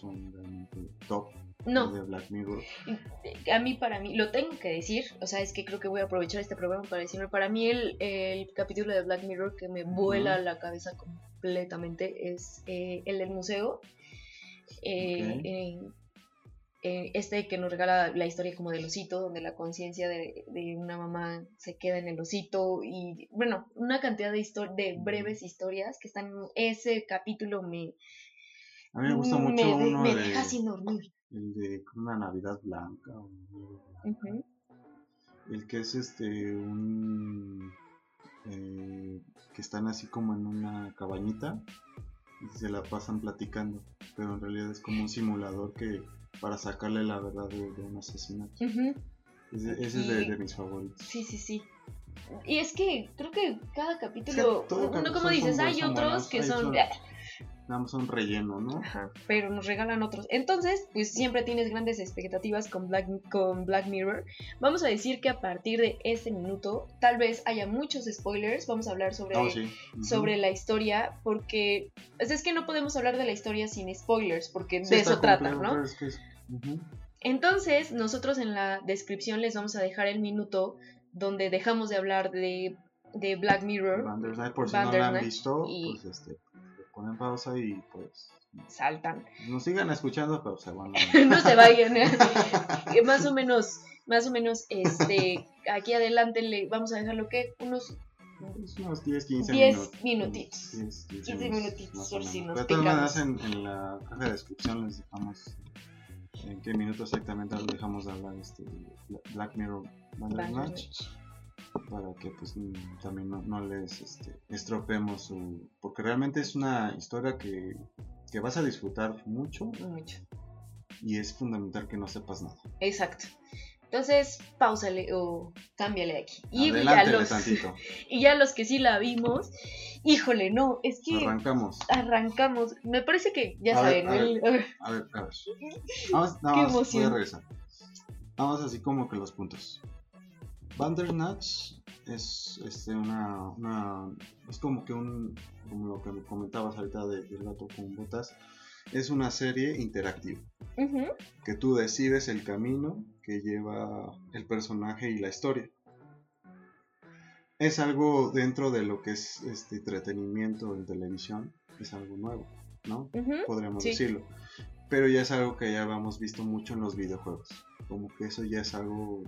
son realmente top no, de Black Mirror. a mí, para mí, lo tengo que decir, o sea, es que creo que voy a aprovechar este programa para decirlo, para mí el, el capítulo de Black Mirror que me vuela Ujú. la cabeza completamente es eh, el del museo. Eh, eh, este que nos regala la historia como del osito, donde la conciencia de, de una mamá se queda en el osito y bueno, una cantidad de, de breves historias que están en ese capítulo me, A mí me gusta mucho uno me de, deja sin dormir. el de una Navidad Blanca. El que es este un eh, que están así como en una cabañita y se la pasan platicando, pero en realidad es como un simulador que para sacarle la verdad de, de un asesinato. Ese, ese es de, mis favoritos. Sí, sí, sí. Y es que creo que cada capítulo, Es que como dices, hay buenos, otros que hay son... son- Nada más un relleno, ¿no? Ajá, pero nos regalan otros. Entonces, pues siempre tienes grandes expectativas con Black, con Black Mirror. Vamos a decir que a partir de este minuto, tal vez haya muchos spoilers. Vamos a hablar sobre, Oh, sí. Sobre la historia, porque pues, es que no podemos hablar de la historia sin spoilers, porque Sí, de eso trata, ¿no? pero es que es- ujú. Entonces, nosotros en la descripción les vamos a dejar el minuto donde dejamos de hablar de, de Black Mirror. Bandersnatch, por si no la han visto, y- pues este, ponen pausa y pues Saltan. nos sigan escuchando, pero se van a... no se vayan. ¿eh? Que más o menos, más o menos, este, aquí adelante le vamos a dejar lo que unos unos 10, 15 10 minutos. minutitos. 10, 15 15 minutitos, por si nos de todas maneras, en, en la caja de descripción les dejamos en qué minuto exactamente dejamos de hablar este Black Mirror Bandersnatch. Para que pues mm, también no, no les este, estropeemos su porque realmente es una historia que que vas a disfrutar mucho Mucho. y es fundamental que no sepas nada. Exacto. Entonces, pausale o cámbiale aquí. Y ya, los, y ya los que sí la vimos, híjole, no, es que Arrancamos. arrancamos. Me parece que, ya A ver, saben, a ver. el- a ver, A ver, a ver. Vamos, Qué voy emoción. a regresar. Vamos así como que los puntos. Bandersnatch es este, una, una. Es como que un. Como lo que me comentabas ahorita de, del gato con botas. Es una serie interactiva. Que tú decides el camino que lleva el personaje y la historia. Es algo dentro de lo que es este entretenimiento en televisión. Es algo nuevo, ¿no? podríamos Sí. decirlo. Pero ya es algo que ya habíamos visto mucho en los videojuegos. Como que eso ya es algo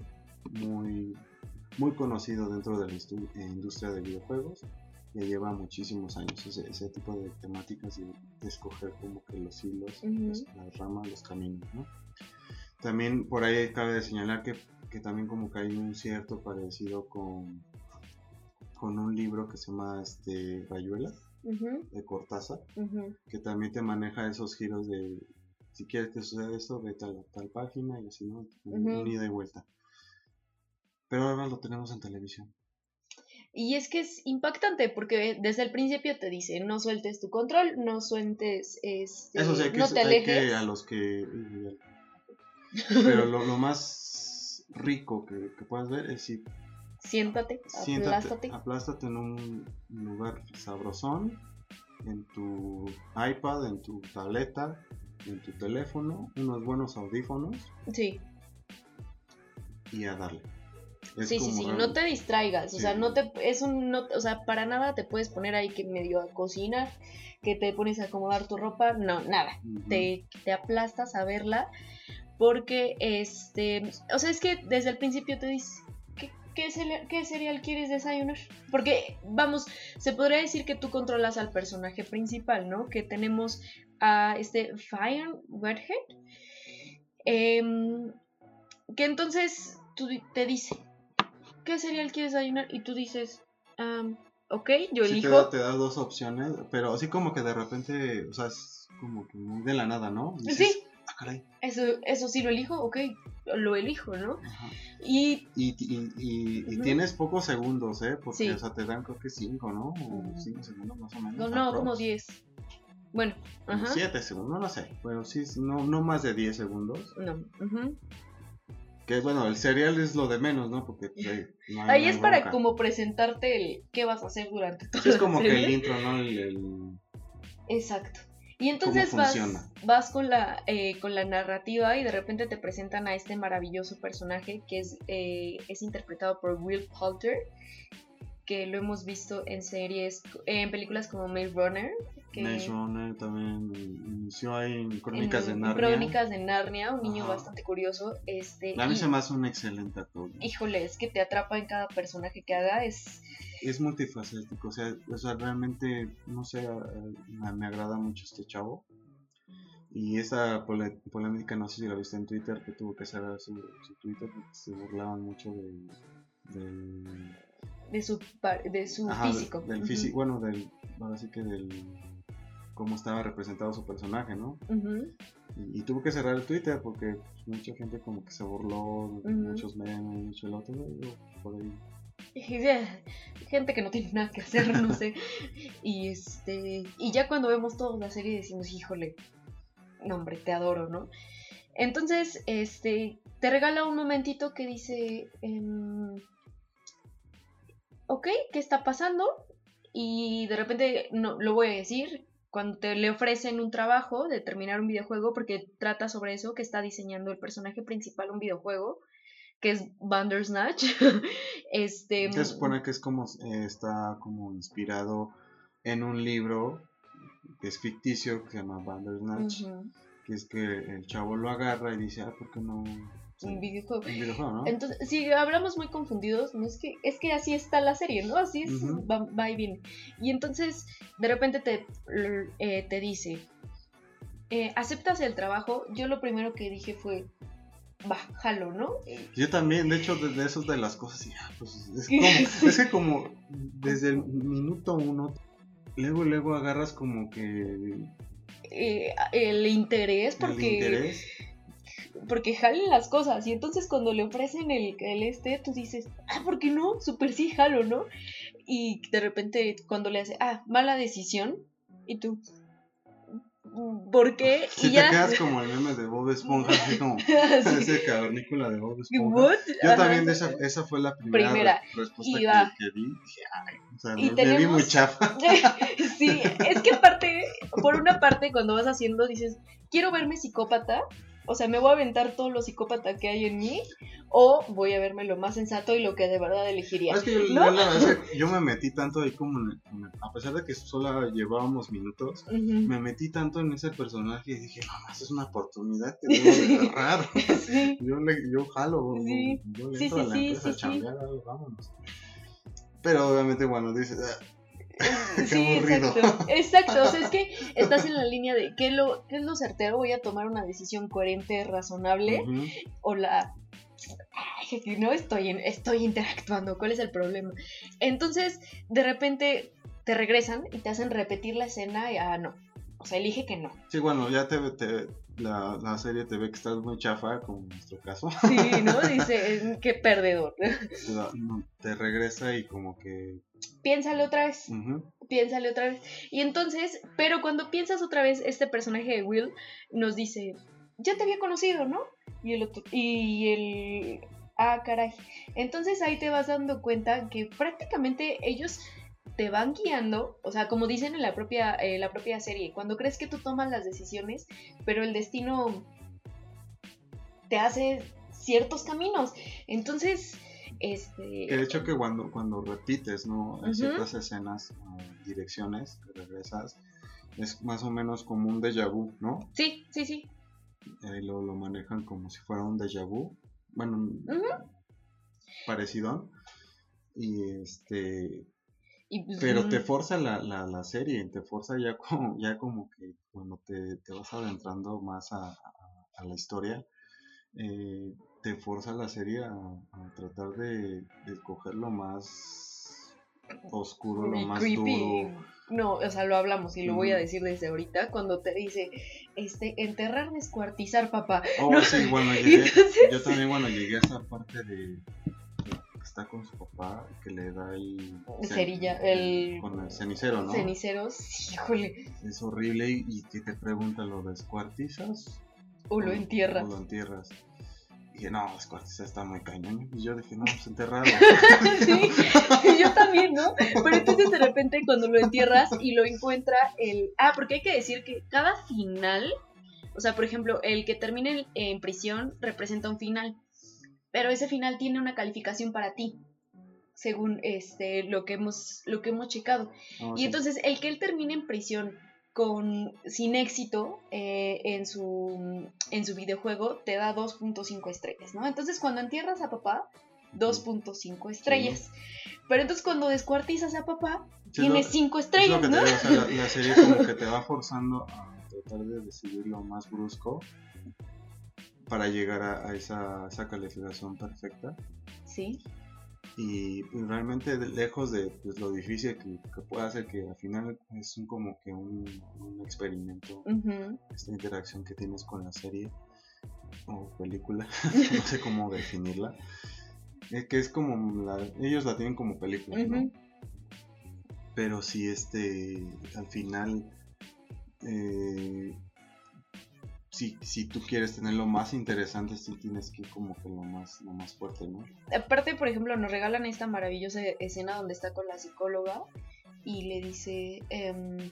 muy, muy conocido dentro de la eh, industria de videojuegos. Ya lleva muchísimos años ese, ese tipo de temáticas y de escoger como que los hilos, Ujú. las, las ramas, los caminos, ¿no? También por ahí cabe de señalar que, que también como que hay un cierto parecido con, con un libro que se llama este, Rayuela de Cortázar que también te maneja esos giros de si quieres que suceda esto, vete a la- tal página y así, ¿no? Un ida y vuelta. Pero ahora lo tenemos en televisión. Y es que es impactante porque desde el principio te dice, no sueltes tu control, no sueltes, este, Eso sí, hay que, no te hay que alejes. a los que... Pero lo, lo más rico que, que puedas ver es si Siéntate, siéntate, aplástate. aplástate en un lugar sabrosón, en tu iPad, en tu tableta, en tu teléfono, unos buenos audífonos Sí, y a darle. Es sí, sí, sí, no te distraigas, o sea, no te, es un, no, o sea, para nada te puedes poner ahí que medio a cocinar, que te pones a acomodar tu ropa, no, nada, te, te aplastas a verla, porque, este, o sea, es que desde el principio te dice, ¿qué, qué, cereal, qué cereal quieres desayunar? Porque, vamos, se podría decir que tú controlas al personaje principal, ¿no? Que tenemos a este Fire Redhead, em, que entonces tú te dice, ¿qué cereal quieres desayunar? Y tú dices, "Am, ok, yo Sí te elijo. da, te da dos opciones, pero así como que de repente, o sea, es como que de la nada, ¿no? Dices, Sí. "Ah, caray". Eso, eso sí lo elijo, ok, lo elijo, ¿no? Ajá. Y Y, y, y- y Ujú. tienes pocos segundos, ¿eh? Porque, Sí. o sea, te dan creo que cinco, ¿no? O Ujú. cinco segundos más o menos. no, no, como 10. Bueno. Siete segundos, no lo sé, pero sí, no, no más de 10 segundos. No, ujú. Que bueno, el cereal es lo de menos, ¿no? Porque pues, ahí no hay- Ahí no es para como presentarte el qué vas a hacer durante todo Sí, es como que el intro, ¿no? El, el- Exacto. Y entonces ¿Cómo vas, vas con la eh, con la narrativa y de repente te presentan a este maravilloso personaje que es, eh, es interpretado por Will Poulter, que lo hemos visto en series, en películas como Maze Runner, que Maze Runner también inició ahí en Crónicas en de Narnia. Crónicas de Narnia, un niño Ajá. bastante curioso. Este, A mí y- se me hace un excelente actor. híjole, es que te atrapa en cada personaje que haga, es Es multifacético, o sea, o sea realmente, no sé, a- me agrada mucho este chavo. Y esa polémica, no sé si la viste en Twitter, que tuvo que cerrar su, su Twitter porque se burlaban mucho del, del, de su par- de su ajá, físico. del Ujú, físico, bueno, del, ahora sí que del, cómo estaba representado su personaje, ¿no? Y, y tuvo que cerrar el Twitter porque pues, mucha gente como que se burló, Ujú. muchos memes, mucho el otro, por ahí. Gente que no tiene nada que hacer, no sé. Y este. Y ya cuando vemos toda la serie decimos, híjole, no hombre, te adoro, ¿no? Entonces, este. Te regala un momentito que dice. em, ok, ¿qué está pasando? Y de repente, no, lo voy a decir. Cuando te le ofrecen un trabajo de terminar un videojuego, porque trata sobre eso, que está diseñando el personaje principal un videojuego, que es Bandersnatch. este, Se supone que es como eh, está como inspirado en un libro que es ficticio que se llama Bandersnatch, que es que el chavo lo agarra y dice, ah, ¿por qué no? Un videojuego. un videojuego, ¿no? Entonces, si hablamos muy confundidos, no es que es que así está la serie, ¿no? Así es, va, va y viene. Y entonces, de repente te, eh, te dice, eh, ¿aceptas el trabajo? Yo lo primero que dije fue, va, jalo, ¿no? Yo también, de hecho, de, de esos de las cosas, y, pues, es, como, es que como desde el minuto uno, luego, luego agarras como que eh, el interés porque... El interés. Porque jalen las cosas. Y entonces cuando le ofrecen el, el este, tú dices, ah, ¿por qué no? Súper sí jalo, ¿no? Y de repente cuando le hace, ah, mala decisión. Y tú, ¿por qué? Si y te ya... quedas como el meme de Bob Esponja, así como ese cavernícola de Bob Esponja. What? Yo Ajá. también, esa, esa fue la primera, Primera. re- respuesta que, que vi. O sea, Y me, me vi tenemos- muy chafa. sí, es que aparte, por una parte, cuando vas haciendo, dices, quiero verme psicópata, o sea, me voy a aventar todo lo psicópata que hay en mí, o voy a verme lo más sensato y lo que de verdad elegiría. Es que yo, ¿No? yo la verdad yo me metí tanto ahí como, en a pesar de que solo llevábamos minutos, me metí tanto en ese personaje y dije, mamá, es una oportunidad que debo de agarrar. Sí, Yo, le, yo jalo, Sí. yo le Sí, entro sí, a la sí, empresa sí, a chambear, vámonos. Pero obviamente, bueno, dices, "Ah, Sí, aburrido. exacto. Exacto, o sea, es que estás en la línea de qué es lo, qué es lo certero, voy a tomar una decisión coherente, razonable, ujú". o la Ay, no estoy en- estoy interactuando, ¿cuál es el problema? Entonces, de repente te regresan y te hacen repetir la escena y ah no. O sea, elige que no. Sí, bueno, ya te, te- la, la serie te ve que estás muy chafa, como en nuestro caso. Sí, ¿no? Dice, qué perdedor. Te, regresa y como que... Piénsale otra vez, piénsale otra vez. Y entonces, pero cuando piensas otra vez, este personaje de Will nos dice, ya te había conocido, ¿no? Y el otro, y el... Ah, caray. Entonces ahí te vas dando cuenta que prácticamente ellos te van guiando, o sea, como dicen en la propia, eh, la propia serie, cuando crees que tú tomas las decisiones, pero el destino te hace ciertos caminos. Entonces, este... Que de hecho que cuando, cuando repites, ¿no? En Ujú. ciertas escenas, direcciones, que regresas, es más o menos como un déjà vu, ¿no? Sí, sí, sí. Ahí lo, lo manejan como si fuera un déjà vu. Bueno, Ujú. parecido. Y este... Y, pues, Pero te mm, forza la, la, la serie, te forza ya como, ya como que cuando te, te vas adentrando más a, a- a la historia, eh, te forza la serie a, a tratar de, de coger lo más oscuro, lo más creepy. duro. No, o sea, lo hablamos y lo voy a decir desde ahorita cuando te dice, este, enterrar, descuartizar, papá. Oh, No. sí, bueno, Y llegué, entonces, yo también, bueno, llegué a esa parte de está con su papá, que le da ahí... Cerilla, el- Con el cenicero, ¿no? ceniceros, híjole, Es horrible y, y que te pregunta, ¿lo descuartizas? o lo entierras. O lo entierras. Y dije, no, descuartizar está muy cañón. Y yo dije, no, pues enterrado. sí, yo también, ¿no? Pero entonces de repente cuando lo entierras y lo encuentra el... Ah, porque hay que decir que cada final, o sea, por ejemplo, el que termine en prisión representa un final, pero ese final tiene una calificación para ti, según este lo que hemos lo que hemos checado. No, Y sí. entonces el que él termine en prisión con sin éxito eh, en su en su videojuego te da 2.5 estrellas, ¿no? Entonces cuando entierras a papá 2.5 estrellas. Pero entonces cuando descuartizas a papá Sí, tienes lo- 5 es lo estrellas, ¿no? digo, o sea, la, la serie como que te va forzando a tratar de decidir lo más brusco para llegar a, a esa, esa calificación perfecta. Sí. Y pues, realmente lejos de pues, lo difícil que, que puede hacer, que al final es un, como que un, un experimento, esta interacción que tienes con la serie o película, no sé cómo definirla. Es que es como, la- ellos la tienen como película, ¿no? Ujú. Pero si este, al final, eh, si, si tú quieres tener lo más interesante, sí tienes que ir como que lo más, lo más fuerte, ¿no? Aparte, por ejemplo, nos regalan esta maravillosa escena donde está con la psicóloga y le dice, em,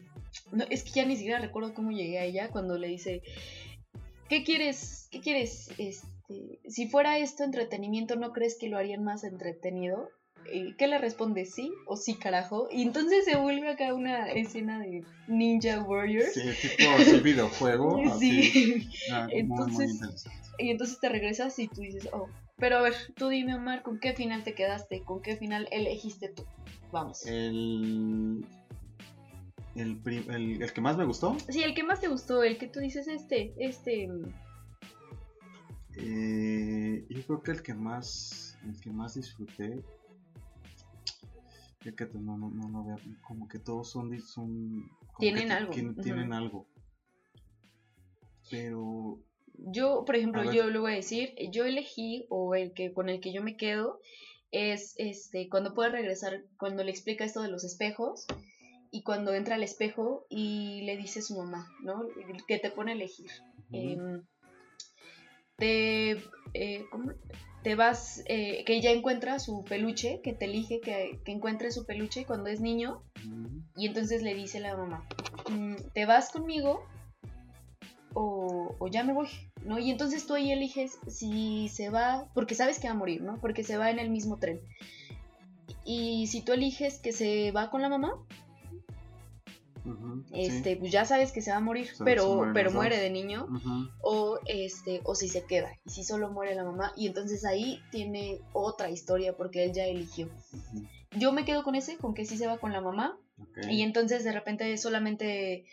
no, es que ya ni siquiera recuerdo cómo llegué a ella cuando le dice, ¿qué quieres? ¿Qué quieres? Este, si fuera esto entretenimiento, ¿no crees que lo harían más entretenido? ¿Y ¿Qué le responde? ¿Sí o sí, carajo? Y entonces se vuelve acá una escena de Ninja Warriors. Sí, tipo así videojuego. Sí. ah, muy, muy Entonces-. Y entonces te regresas y tú dices, oh, pero a ver, tú dime, Omar, ¿con qué final te quedaste? ¿Con qué final elegiste tú? Vamos. El, el, el que más me gustó, Sí, el que más te gustó, el que tú dices, este, este... mm, eh, yo creo que el que más, el que más disfruté, que no, no, no, como que todos son, son Tienen algo, tienen- algo. Pero Yo, por ejemplo, yo lo voy a decir, yo elegí, o el que con el que yo me quedo, es este, cuando puede regresar, cuando le explica esto de los espejos, y cuando entra al espejo y le dice a su mamá, ¿no? Que te pone a elegir. Em, te, eh, ¿cómo? Te vas, eh, que ella encuentra su peluche, que te elige que, que encuentre su peluche cuando es niño, y entonces le dice la mamá, "Mm, ¿te vas conmigo o, o ya me voy? ¿No? Y entonces tú ahí eliges si se va, porque sabes que va a morir, ¿no? Porque se va en el mismo tren. Y si tú eliges que se va con la mamá, este, pues ya sabes que se va a morir, pero, pero muere de niño. O este o si se queda y si solo muere la mamá y entonces ahí tiene otra historia porque él ya eligió. Yo me quedo con ese con que sí se va con la mamá y entonces de repente solamente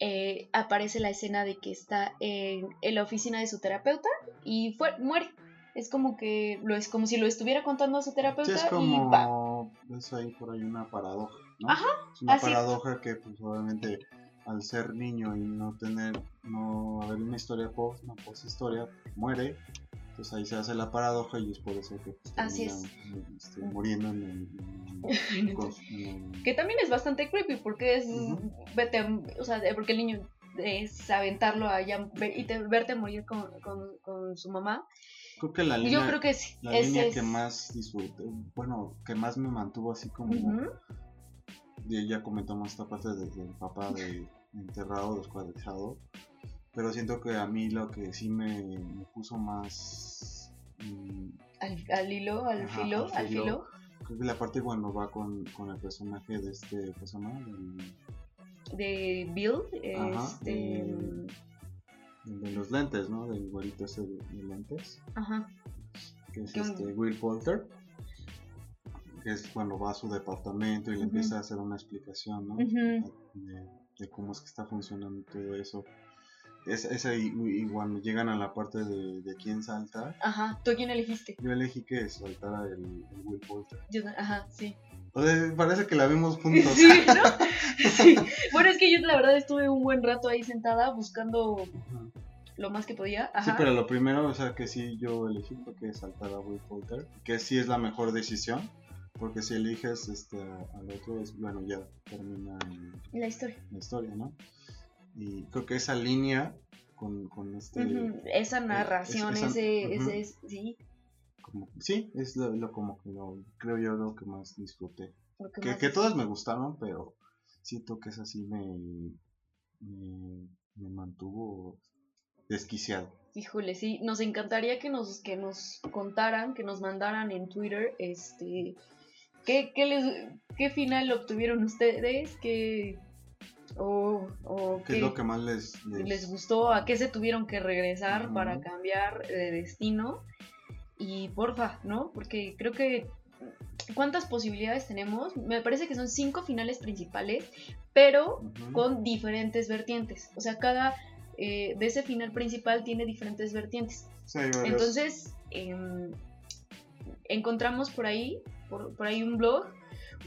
eh, aparece la escena de que está en, en la oficina de su terapeuta y fue, muere. Es como que lo es como si lo estuviera contando a su Sí, terapeuta y va. es ahí por ahí una paradoja, ¿no? Ajá, Es una así paradoja que pues obviamente al ser niño y no tener, no haber una historia post, una post historia, muere, pues ahí se hace la paradoja y es por eso que pues, Así este, muriendo en el, en el- con- en el- que también es bastante creepy porque es vete o sea porque el niño es aventarlo allá y te- verte morir con, con, con su mamá. Creo que la yo línea, creo que sí la línea es- que más disfruté, bueno, que más me mantuvo así como, ya comentamos esta parte desde el papá de enterrado, descuadrizado, pero siento que a mí lo que sí me, me puso más... mm, al, al hilo al Ajá, filo al filo. filo Creo que la parte cuando va con, con el personaje de este. El, de Bill Ajá, este el- el de los lentes, ¿no? Del güerito ese de, de lentes, ajá que es este Will Poulter, es cuando va a su departamento y le Ujú. empieza a hacer una explicación, ¿no? Ujú. de, de cómo es que está funcionando todo eso. Es, esa y, y cuando llegan a la parte de, de quién salta, ajá tú quién elegiste yo elegí que saltara el, el Will Poulter. Yo- ajá sí O sea, parece que la vimos juntos. sí ¿no? sí bueno es que yo la verdad estuve un buen rato ahí sentada buscando Ujú. lo más que podía Sí, ajá pero lo primero, o sea, que sí yo elegí fue que saltara Will Poulter, que sí es la mejor decisión, porque si eliges este al otro, es, bueno, ya termina en la historia la historia, ¿no? Y creo que esa línea con, con este... Esa narración esa- ese ujú. ese es- sí como- sí, es lo, lo como que lo, creo yo lo que más disfruté. que Que, más que es- todas me gustaron, pero siento que esa sí me, me, me mantuvo desquiciado. Híjole, sí, nos encantaría que nos, que nos contaran, que nos mandaran en Twitter, este, qué, qué, les, qué final obtuvieron ustedes, qué, o, o ¿Qué qué es lo que más les, les, les gustó, a qué se tuvieron que regresar para cambiar de destino, y porfa, ¿no? Porque creo que, ¿cuántas posibilidades tenemos? Me parece que son cinco finales principales, pero con diferentes vertientes. O sea, cada eh, de ese final principal tiene diferentes vertientes. Sí. Entonces, em, encontramos por ahí, por, por ahí un blog,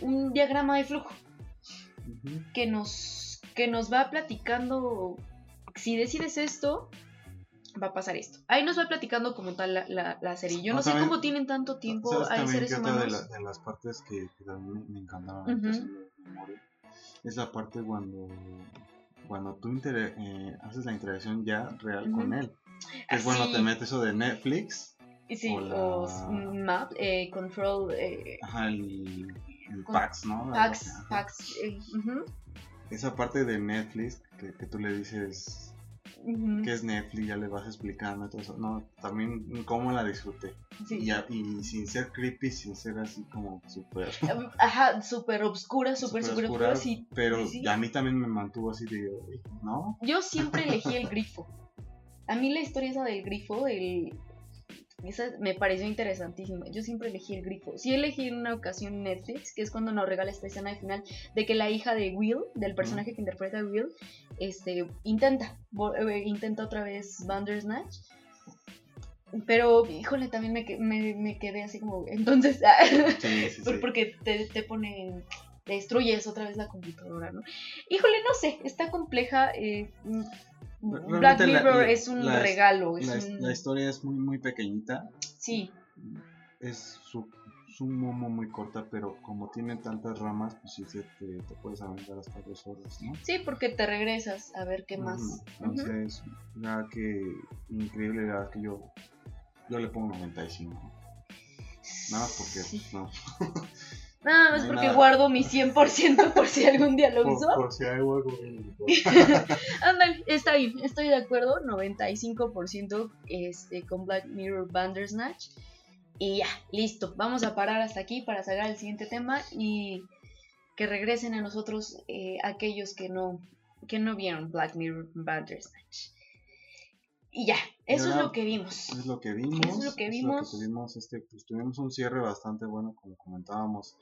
un diagrama de flujo Ujú. que nos, que nos va platicando, si decides esto, va a pasar esto. Ahí nos va platicando como tal la, la, la serie. Yo No, no sé también- cómo tienen tanto tiempo, ¿Sabes hay también seres otra de, humanos. la- de las partes que, que también me, ahorita haciendo memoria, es la parte cuando cuando tú eh, haces la interacción ya real con Ujú. él. Que es cuando Así. te metes eso de Netflix, Sí, o la- o s- map, eh, control, eh, ajá, el, el Con- PAX, ¿no? Ajá. packs, eh, Esa parte de Netflix que, que tú le dices ujú, que es Netflix, ya le vas explicando y todo eso. No, también cómo la disfruté. sí. Y, a- y sin ser creepy, sin ser así como súper Ajá, súper obscura, súper, súper oscura, oscura, sí. pero sí. a mí también me mantuvo así de, "Uy, ¿no? Yo siempre elegí el grifo. A mí la historia esa del grifo, el... esa me pareció interesantísima. Yo siempre elegí el grifo. Sí elegí en una ocasión Netflix, que es cuando nos regala esta escena de final, de que la hija de Will, del personaje que interpreta a Will, este, intenta, vo- eh, intenta otra vez Bandersnatch. Pero, híjole, también me, me, me quedé así como, entonces, Sí, sí. porque te, te pone destruyes otra vez la computadora, ¿no? Híjole, no sé, está compleja. eh, Black Mirror la- es un la- regalo. Es La, un- la historia es muy, muy pequeñita. Sí, Es su, su momo muy corta, pero como tiene tantas ramas, pues sí se te, te puedes aventar hasta dos horas, ¿no? sí, porque te regresas a ver qué más. Entonces, ya que increíble, la verdad que yo, yo le pongo 95. Nada más porque, Sí. no. Nada más no porque nada. guardo mi 100% por si algún día lo uso. por si hay algo Ándale, está bien, estoy de acuerdo, 95% este, con Black Mirror Bandersnatch. Y ya, listo, vamos a parar hasta aquí para sacar el siguiente tema y que regresen a nosotros eh, aquellos que no, que no vieron Black Mirror Bandersnatch. Y ya, eso es lo que vimos. Es lo que vimos. Es lo que vimos. tuvimos, este, pues tuvimos un cierre bastante bueno, como comentábamos,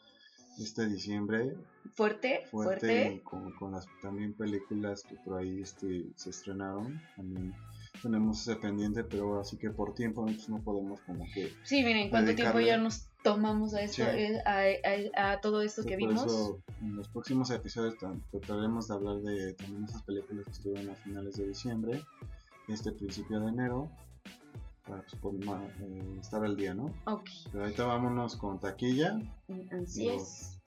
este diciembre. Fuerte, Fuerte, fuerte. y con, con las también películas que por ahí este, se estrenaron. También tenemos ese pendiente, pero así que por tiempo pues, no podemos como que... Sí, miren, cuánto tiempo ya nos tomamos a esto, Sí. a, a- a todo esto que por vimos. eso en los próximos episodios tra- trataremos de hablar de también esas películas que estuvieron a finales de diciembre, este principio de enero, para pues, ma- eh, estar al día, ¿no? Ok, Pero ahorita vámonos con taquilla. así Yo- es.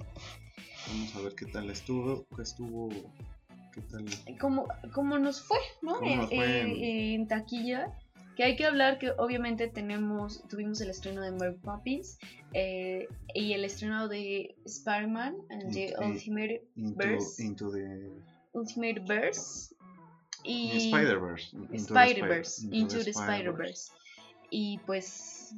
Vamos a ver qué tal estuvo, qué estuvo, qué tal. como, como nos fue, ¿no? ¿Cómo En, nos fue en- en- en taquilla. Que hay que hablar que obviamente tenemos, tuvimos el estreno de Mary Poppins eh, y el estreno de Spider-Man and the Y- y- Ultimate, Into, Verse. into the Ultimate Verse y Spider-Verse. into the Spider-Verse, Spider- Into the Spider-Verse. Y pues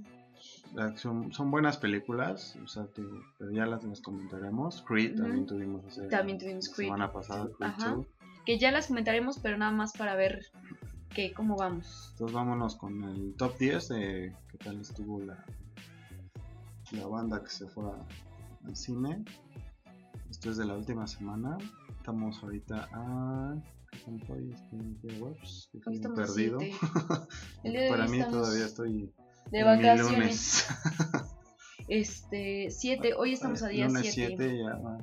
Son, son buenas películas, o sea, te- pero ya las, las comentaremos. Creed Ujú. también tuvimos hace También tuvimos la Creed. semana pasada, Creed Ajá. 2. que ya las comentaremos, pero nada más para ver que cómo vamos. Entonces vámonos con el top 10 de qué tal estuvo la, la banda que se fue al cine. Esto es de la última semana. Estamos ahorita a... Este, Hoy estoy perdido. Para mí todavía estoy de vacaciones. lunes. Este, 7, hoy estamos a día Lunes 7. 7 ya,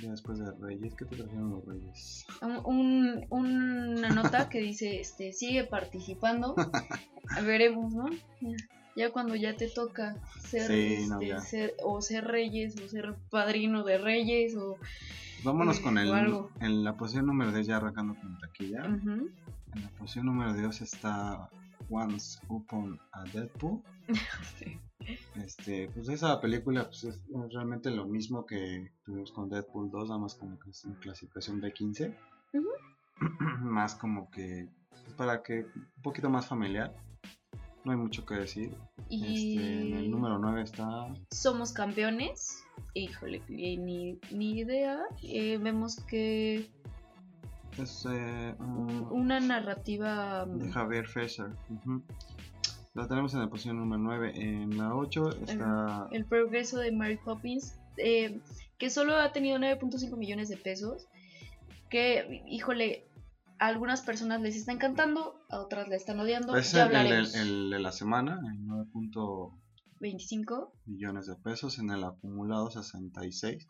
ya después de Reyes. ¿Qué te trajeron los Reyes? Un, una nota que dice, este, sigue participando. Veremos, ¿no? Ya cuando ya te toca ser, Sí, no, este, ya. ser- o ser reyes, o ser padrino de reyes, o... Vámonos con el, en la posición número 10 ya arrancando con taquilla. En la posición número 10 está Once Upon a Deadpool. Sí. Este, pues esa película pues, es es realmente lo mismo que tuvimos con Deadpool 2, nada más como que es en clasificación B15. Ujú. más como que es para que un poquito más familiar. No hay mucho que decir. Y Este, en el número 9 está somos campeones. Híjole, ni, ni idea. Eh, vemos que es, eh, un- una narrativa... de Javier Fesser. La tenemos en la posición número 9. En la 8 está el progreso de Mary Poppins, eh, que solo ha tenido 9.5 millones de pesos, que, híjole, a algunas personas les está encantando, a otras le están odiando, es ya el, el- hablaremos. el de la semana, en 9. 25, millones de pesos en el acumulado 66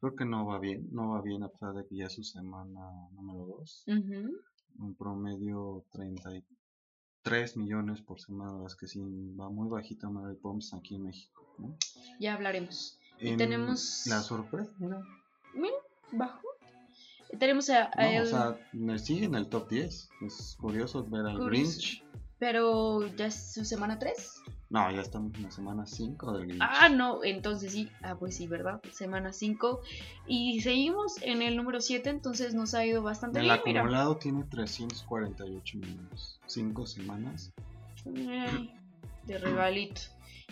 creo que no va bien no va bien a pesar de que ya es su semana número 2 ujú, un promedio 33 millones por semana las que sí va muy bajita Mary Poppins aquí en México ¿no? ya hablaremos. Y En tenemos- la sorpresa mira Bajo. Tenemos a, a no, él, o sea sigue en el top 10 es curioso ver al. Grinch pero ya es su semana 3. no ya estamos en la semana 5 del Grinch Ah, no, entonces sí, ah, pues sí, ¿verdad? Semana 5. Y seguimos en el número 7, entonces nos ha ido bastante el bien, mira. acumulado tiene 348 millones 5 semanas Ay, de regalito.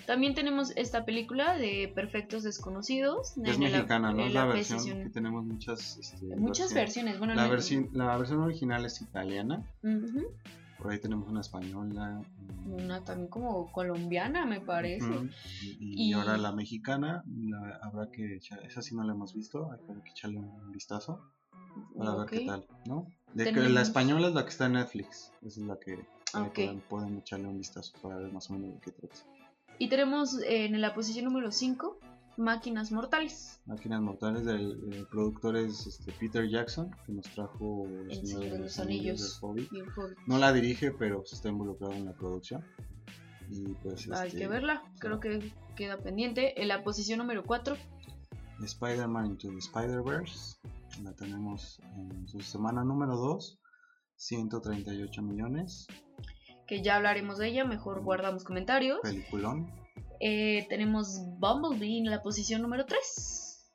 También tenemos esta película de Perfectos Desconocidos. Es en la- mexicana, ¿no? la la versión que tenemos muchas. este, Muchas versiones. Bueno, La, no- versión, la versión original es italiana. Ujú. Por ahí tenemos una española. mm, Una también como colombiana, me parece. Y, y ahora la mexicana. la- habrá que echar- esa sí no la hemos visto. Hay que echarle un vistazo para Ok. ver qué tal, ¿no? De que la española es la que está en Netflix. Esa es la que ahí Ok. pueden, pueden echarle un vistazo para ver más o menos de qué trata. Y tenemos eh, en la posición número 5 Máquinas Mortales. Máquinas Mortales del el productor es este, Peter Jackson, que nos trajo El El Señor de los Anillos del Hobbit. No la dirige, pero está involucrado en la producción. Y pues Hay este, que verla, creo que queda pendiente. En la posición número 4, Spider-Man Into the Spider-Verse. La tenemos en su semana número 2. 138 millones. Que ya hablaremos de ella, mejor guardamos comentarios. Peliculón. Eh, tenemos Bumblebee en la posición número 3.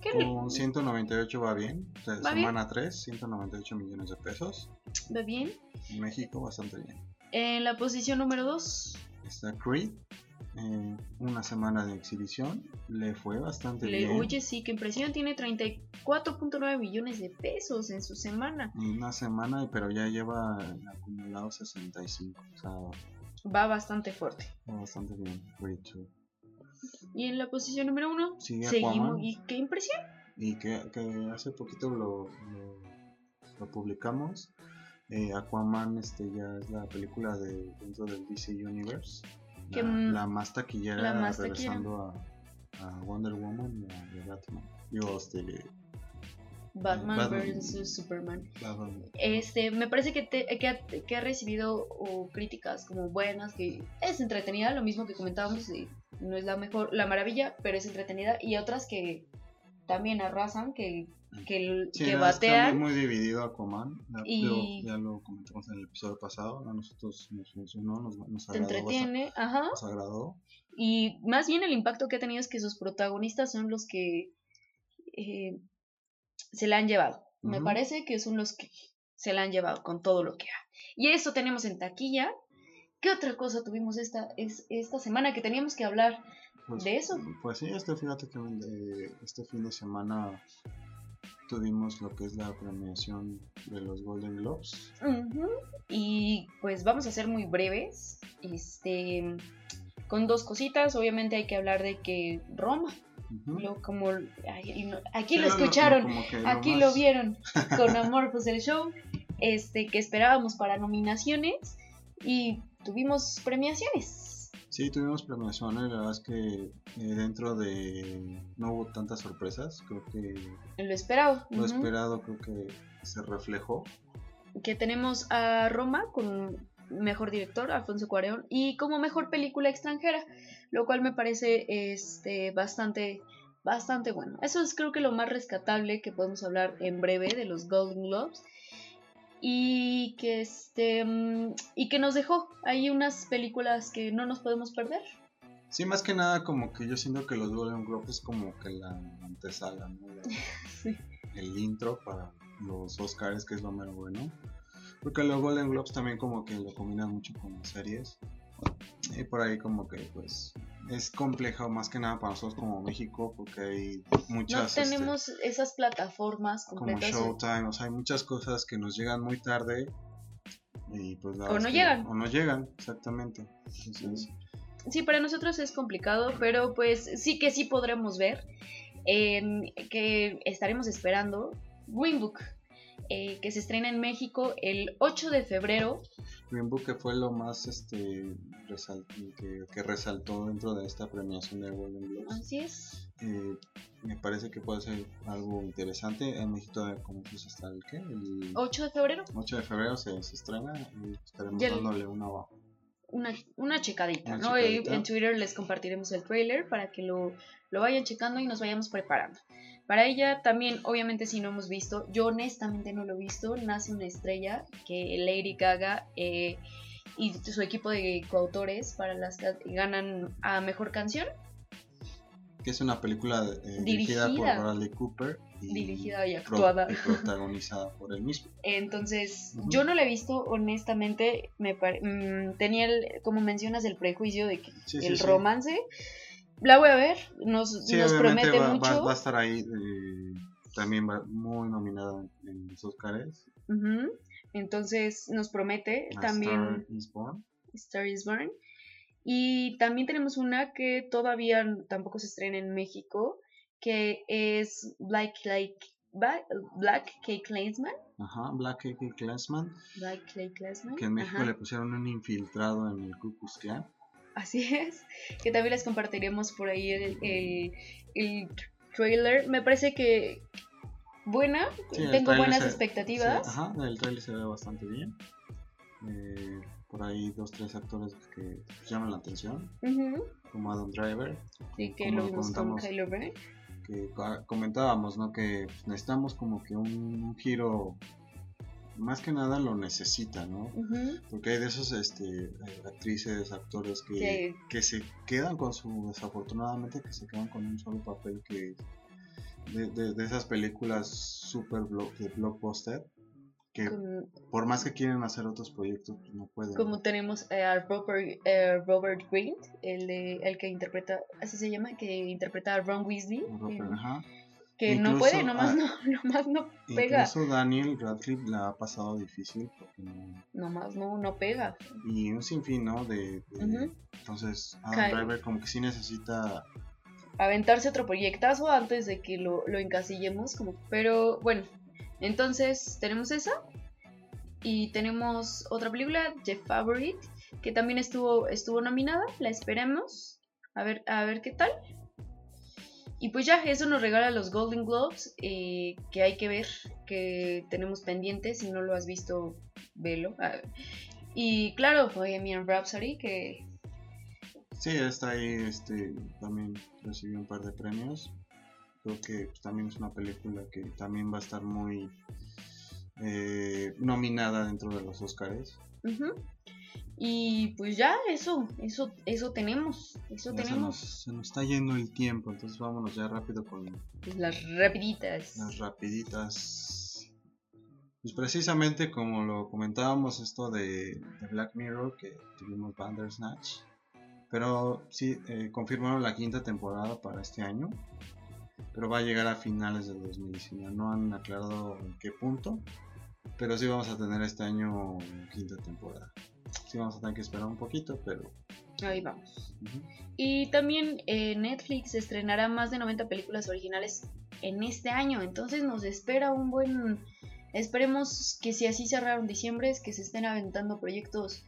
¿Qué Con 198 va bien. O sea, ¿Va bien? semana 3, 198 millones de pesos. va bien? En México, bastante bien. En la posición número 2, Está Creed. Eh, una semana de exhibición. Le fue bastante le bien. oye, sí, que impresión, tiene 34.9 millones de pesos en su semana. Una semana, pero ya lleva acumulado 65. O sea, Va bastante fuerte. va bastante bien. 2. Y en la posición número 1, Sigue seguimos. ¿Y qué impresión? y que, que hace poquito lo, lo, lo publicamos. Eh, Aquaman este ya es la película de dentro del DC Universe. Que, La, mm, la más taquillera la más regresando a, a Wonder Woman y a, Batman. Digo, este, Batman, Batman. vs Superman. Batman. Este, me parece que, te- que, ha, que ha recibido críticas como buenas, que es entretenida, lo mismo que comentábamos, no es la mejor, la maravilla, pero es entretenida, y otras que también arrasan, que, que, Sí, que que está batean. muy, muy dividido Aquaman. Ya, Y- ya lo comentamos en el episodio pasado. A nosotros nos funcionó, nos, nos Te agradó. bastante- entretiene, ajá. Nos agradó. Y más bien el impacto que ha tenido es que sus protagonistas son los que eh, se la han llevado. Me parece que son los que se la han llevado con todo lo que ha. Y eso tenemos en taquilla. ¿Qué otra cosa tuvimos esta, es, esta semana que teníamos que hablar? Pues, ¿De eso? Pues sí, este, fíjate que de- este fin de semana tuvimos lo que es la premiación de los Golden Globes. Y pues vamos a ser muy breves. Este, con dos cositas. Obviamente hay que hablar de que Roma, lo, como ay, y no- aquí lo escucharon. Aquí más- lo vieron con amor pues el show este que esperábamos para nominaciones y tuvimos premiaciones Sí, tuvimos premiaciones, la verdad es que eh, dentro de... no hubo tantas sorpresas, creo que lo esperado lo esperado creo que se reflejó. que tenemos a Roma con mejor director Alfonso Cuarón y como mejor película extranjera lo cual me parece este bastante bastante bueno. Eso es creo que lo más rescatable que podemos hablar en breve de los Golden Globes y que este mm, y que nos dejó ahí unas películas que no nos podemos perder Sí, más que nada como que yo siento que los Golden Globes es como que la antesala, ¿no? La- Sí. el intro para los Oscars, que es lo mero bueno. Porque los Golden Globes también como que lo combinan mucho con las series. Y por ahí como que pues es complejo más que nada para nosotros como México porque hay no muchas... este, tenemos esas plataformas como completas Showtime, o sea, hay muchas cosas que nos llegan muy tarde y pues la O no que- llegan. O no llegan, exactamente. Entonces, Sí, para nosotros es complicado, pero pues sí que sí podremos ver. que estaremos esperando Green Book, eh, que se estrena en México el 8 de febrero. Green Book que fue lo más este resal- que, que resaltó dentro de esta premiación de Golden Globes. Así es. Eh, me parece que puede ser algo interesante. En México como dices hasta el qué? El 8 de febrero, 8 de febrero se, se estrena y estaremos Ya el- dándole una una, una checadita, Una ¿no? Y checadita. en Twitter les compartiremos el trailer para que lo, lo vayan checando y nos vayamos preparando. Para ella también, obviamente, si no hemos visto, yo honestamente no lo he visto, Nace una estrella que Lady Gaga eh, y su equipo de coautores para las que ganan a mejor canción, que es una película eh, dirigida. Dirigida. por Bradley Cooper y, dirigida y pro- actuada. y protagonizada por él mismo. Entonces, yo no la he visto, honestamente, me pare- mm, tenía, el, como mencionas, el prejuicio de que Sí, el sí. romance. La voy a ver, nos, Sí, nos obviamente promete va, mucho. va a estar ahí eh, también va muy nominada en los Oscars. Entonces nos promete A también Star is Born. Star is Born. Y también tenemos una que todavía tampoco se estrena en México, que es Black Lake Ba- Black Cake Klansman. Ajá, Black Eyed Classman, Black Klansman. que en México ajá. le pusieron un infiltrado en el Ku Klux Klan. Así es, que también les compartiremos por ahí el, el, el trailer. Me parece que buena, Sí, tengo buenas se- expectativas. ajá, el trailer se ve bastante bien. Eh, por ahí dos, tres actores que llaman la atención, como Adam Driver, Sí, que lo vimos con. Kylo Ren. que co- comentábamos, ¿no? Que pues, necesitamos como que un, un giro, más que nada lo necesita, ¿no? Porque hay de esos este, eh, actrices, actores que, Que- que se quedan con su, desafortunadamente, que se quedan con un solo papel que de, de- de esas películas super blo- de blockbuster, que por más que quieren hacer otros proyectos, pues no pueden. como tenemos eh, a Robert, eh, Robert Grint, el, de, el que interpreta, así se llama, que interpreta a Ron Weasley, Robert, en- ajá. Que no puede, nomás ah, no, nomás no pega, Incluso Daniel Radcliffe la ha pasado difícil porque no- nomás no, no pega. y un sinfín, ¿no? De, entonces Adam Driver como que sí necesita aventarse otro proyectazo antes de que lo, lo encasillemos. Como, pero bueno, entonces tenemos esa. Y tenemos otra película, The Favorite, que también estuvo, estuvo nominada. La esperemos. A ver, a ver qué tal. Y pues ya, eso nos regala los Golden Globes, eh, que hay que ver, que tenemos pendientes. Si no lo has visto, velo. Ah, Y claro, Bohemian Rhapsody, que Sí, está ahí, este, también recibió un par de premios. Creo que pues, también es una película que también va a estar muy eh, nominada dentro de los Oscars. Ujú. Y pues ya, eso, eso, eso tenemos, eso Ya se, nos, tenemos. se nos está yendo el tiempo, entonces vámonos ya rápido con Pues, las rapiditas. las rapiditas. Pues precisamente como lo comentábamos esto de, de Black Mirror, que tuvimos Bandersnatch. Pero sí, eh, confirmaron la quinta temporada para este año. Pero va a llegar a finales del 2019. No han aclarado en qué punto. Pero sí vamos a tener este año quinta temporada. Sí vamos a tener que esperar un poquito, pero... Ahí vamos. Y también eh, Netflix estrenará más de 90 películas originales en este año. Entonces nos espera un buen... Esperemos que si así cerraron diciembre, es que se estén aventando proyectos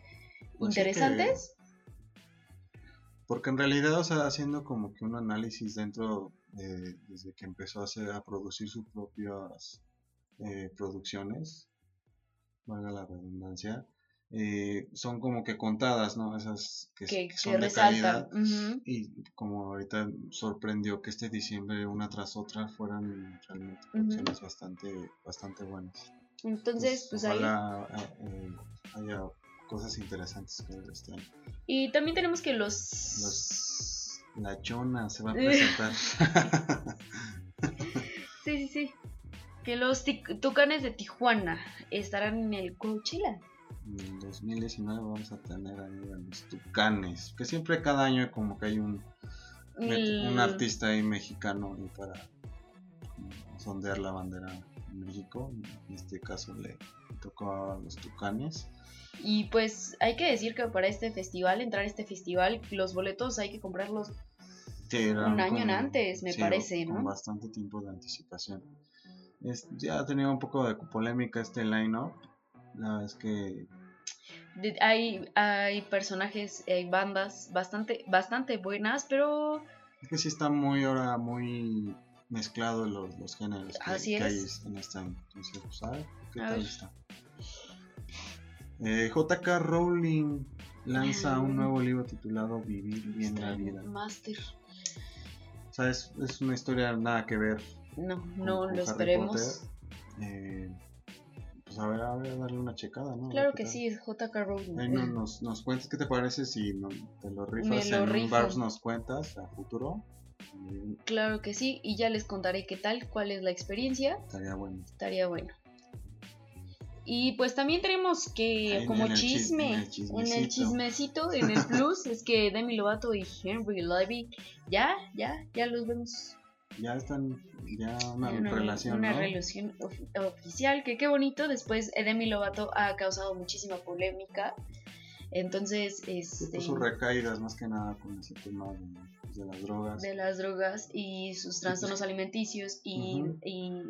Pues interesantes. Porque en realidad, o sea, haciendo como que un análisis dentro de, desde que empezó a, hacer, a producir sus propias eh, producciones, valga la redundancia, eh, son como que contadas, ¿no? Esas que, Que, que que son de resaltan. calidad. Y como ahorita sorprendió que este diciembre una tras otra fueran realmente producciones bastante, bastante buenas. Entonces, pues ahí. ojalá eh, eh, haya cosas interesantes que este año. Y también tenemos que los... Los- la Chona se va a presentar. Sí, sí, sí. Que los tic- tucanes de Tijuana estarán en el Coachella. En 2019 vamos a tener ahí a los Tucanes. Que siempre cada año como que hay un, El- un artista ahí mexicano ahí para como sondear la bandera en México. En este caso le tocó a los Tucanes. Y pues hay que decir que para este festival, entrar a este festival, los boletos hay que comprarlos Sí, un año con- antes, me sí, parece, Con ¿no? bastante tiempo de anticipación. Es- ya ha tenido un poco de polémica este line-up. La es que hay, hay personajes, hay bandas bastante, bastante buenas, pero Es que sí está muy ahora muy mezclado los, los géneros que, Así que hay en este año. Entonces, pues, a ver qué A tal ver. está. Eh, JK Rowling lanza un nuevo libro titulado Vivir bien la vida. Master. O sea, es, es una historia nada que ver No, con, no con lo Harry esperemos. Eh, pues a ver, a ver, darle una checada, ¿no? Claro que tal. sí, es JK Rowling. No- nos, nos cuentas qué te parece si no- te lo rifas lo en un rifo. Barbs nos cuentas a futuro. Claro que sí, y ya les contaré qué tal, cuál es la experiencia. estaría bueno. Estaría bueno. Y pues también tenemos que, como en el chis- chisme, en el en el chismecito. chismecito, en el plus, es que Demi Lovato y Henry Levy, ya, ya, ya los vemos. Ya están, ya una, relación, una ¿no? relación of- oficial, que qué bonito. Después Demi Lovato ha causado muchísima polémica. Entonces, este, sus recaídas más que nada con ese tema de, pues, de las drogas. de las drogas y sus trastornos alimenticios y, y,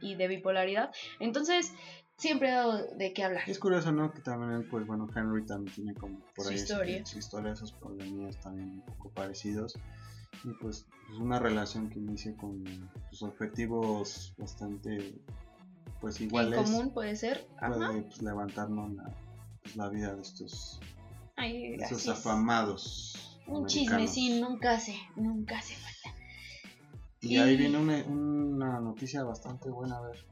y de bipolaridad. Entonces, siempre ha dado de qué hablar. Es curioso, ¿no? Que también, pues bueno, Henry también tiene como por Su ahí historia. su historia, esos problemas también un poco parecidos. Y pues es una relación que inicia con sus objetivos bastante, pues En iguales. común puede ser. Puede pues, levantarnos la, pues, la vida de estos, Ay, de estos afamados. Un americanos. chismecín nunca hace, nunca hace falta. Y ahí viene una, una noticia bastante buena, a ver.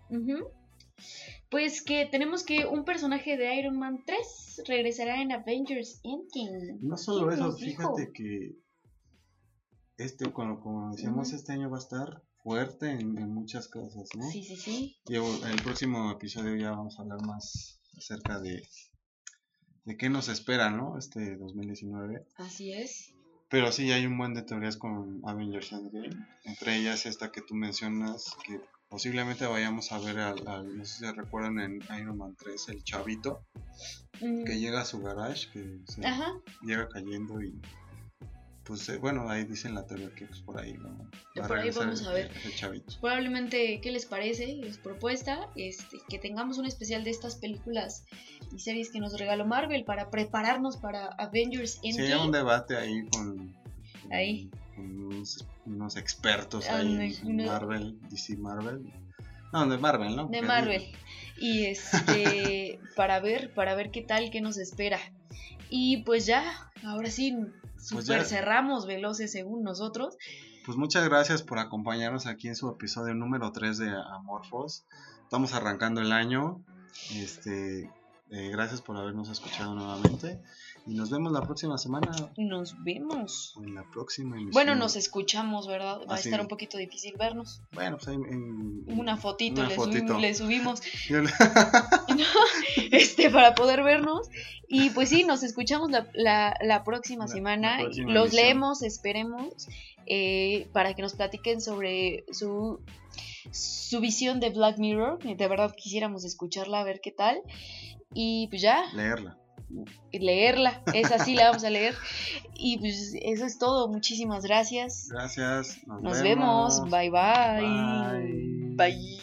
Pues que tenemos que un personaje de Iron Man 3 regresará en Avengers Endgame. No solo ¿Quién eso, fíjate que este, como, como decíamos, este año va a estar fuerte en, en muchas cosas, ¿no? Sí, sí, sí. Y el próximo episodio ya vamos a hablar más acerca de, de qué nos espera, ¿no? Este 2019. Así es. Pero sí hay un buen de teorías con Avengers Endgame. Entre ellas esta que tú mencionas, que posiblemente vayamos a ver al, al- no sé si se recuerdan en Iron Man 3, el chavito, Mm, que llega a su garage, que se Ajá. llega cayendo y pues eh, bueno, ahí dicen la teoría que pues, por ahí ¿no? Va Por ahí regresar vamos a ese- ver. chavito. Probablemente, ¿qué les parece? Les propuesta este, que tengamos un especial de estas películas y series que nos regaló Marvel para prepararnos para Avengers Sí, hay un Endgame. debate ahí con, con- Ahí. con unos, unos expertos Ah, ahí no, en no. Marvel, DC Marvel. No, de Marvel, ¿no? de Porque Marvel. Y este, para ver, para ver qué tal, qué nos espera. Y pues ya, ahora sí, super Pues ya. cerramos veloces según nosotros. Pues muchas gracias por acompañarnos aquí en su episodio número 3 de Amorphos. Estamos arrancando el año. Este, eh, gracias por habernos escuchado nuevamente. Y nos vemos la próxima semana. Nos vemos. En la próxima emisión. Bueno, nos escuchamos, ¿verdad? Va a Así estar es. un poquito difícil vernos. Bueno, pues ahí en- Una fotito, Una le, fotito. subimos, le este, para poder vernos. Y pues sí, nos escuchamos la, la- la próxima La- semana. próxima Los emisión. leemos, esperemos, eh, para que nos platiquen sobre su, su visión de Black Mirror. De verdad quisiéramos escucharla, a ver qué tal. Y pues ya, leerla. Leerla. Esa sí la vamos a leer. Y pues eso es todo. Muchísimas gracias. Gracias. Nos, Nos vemos. Bye bye. Bye. Bye.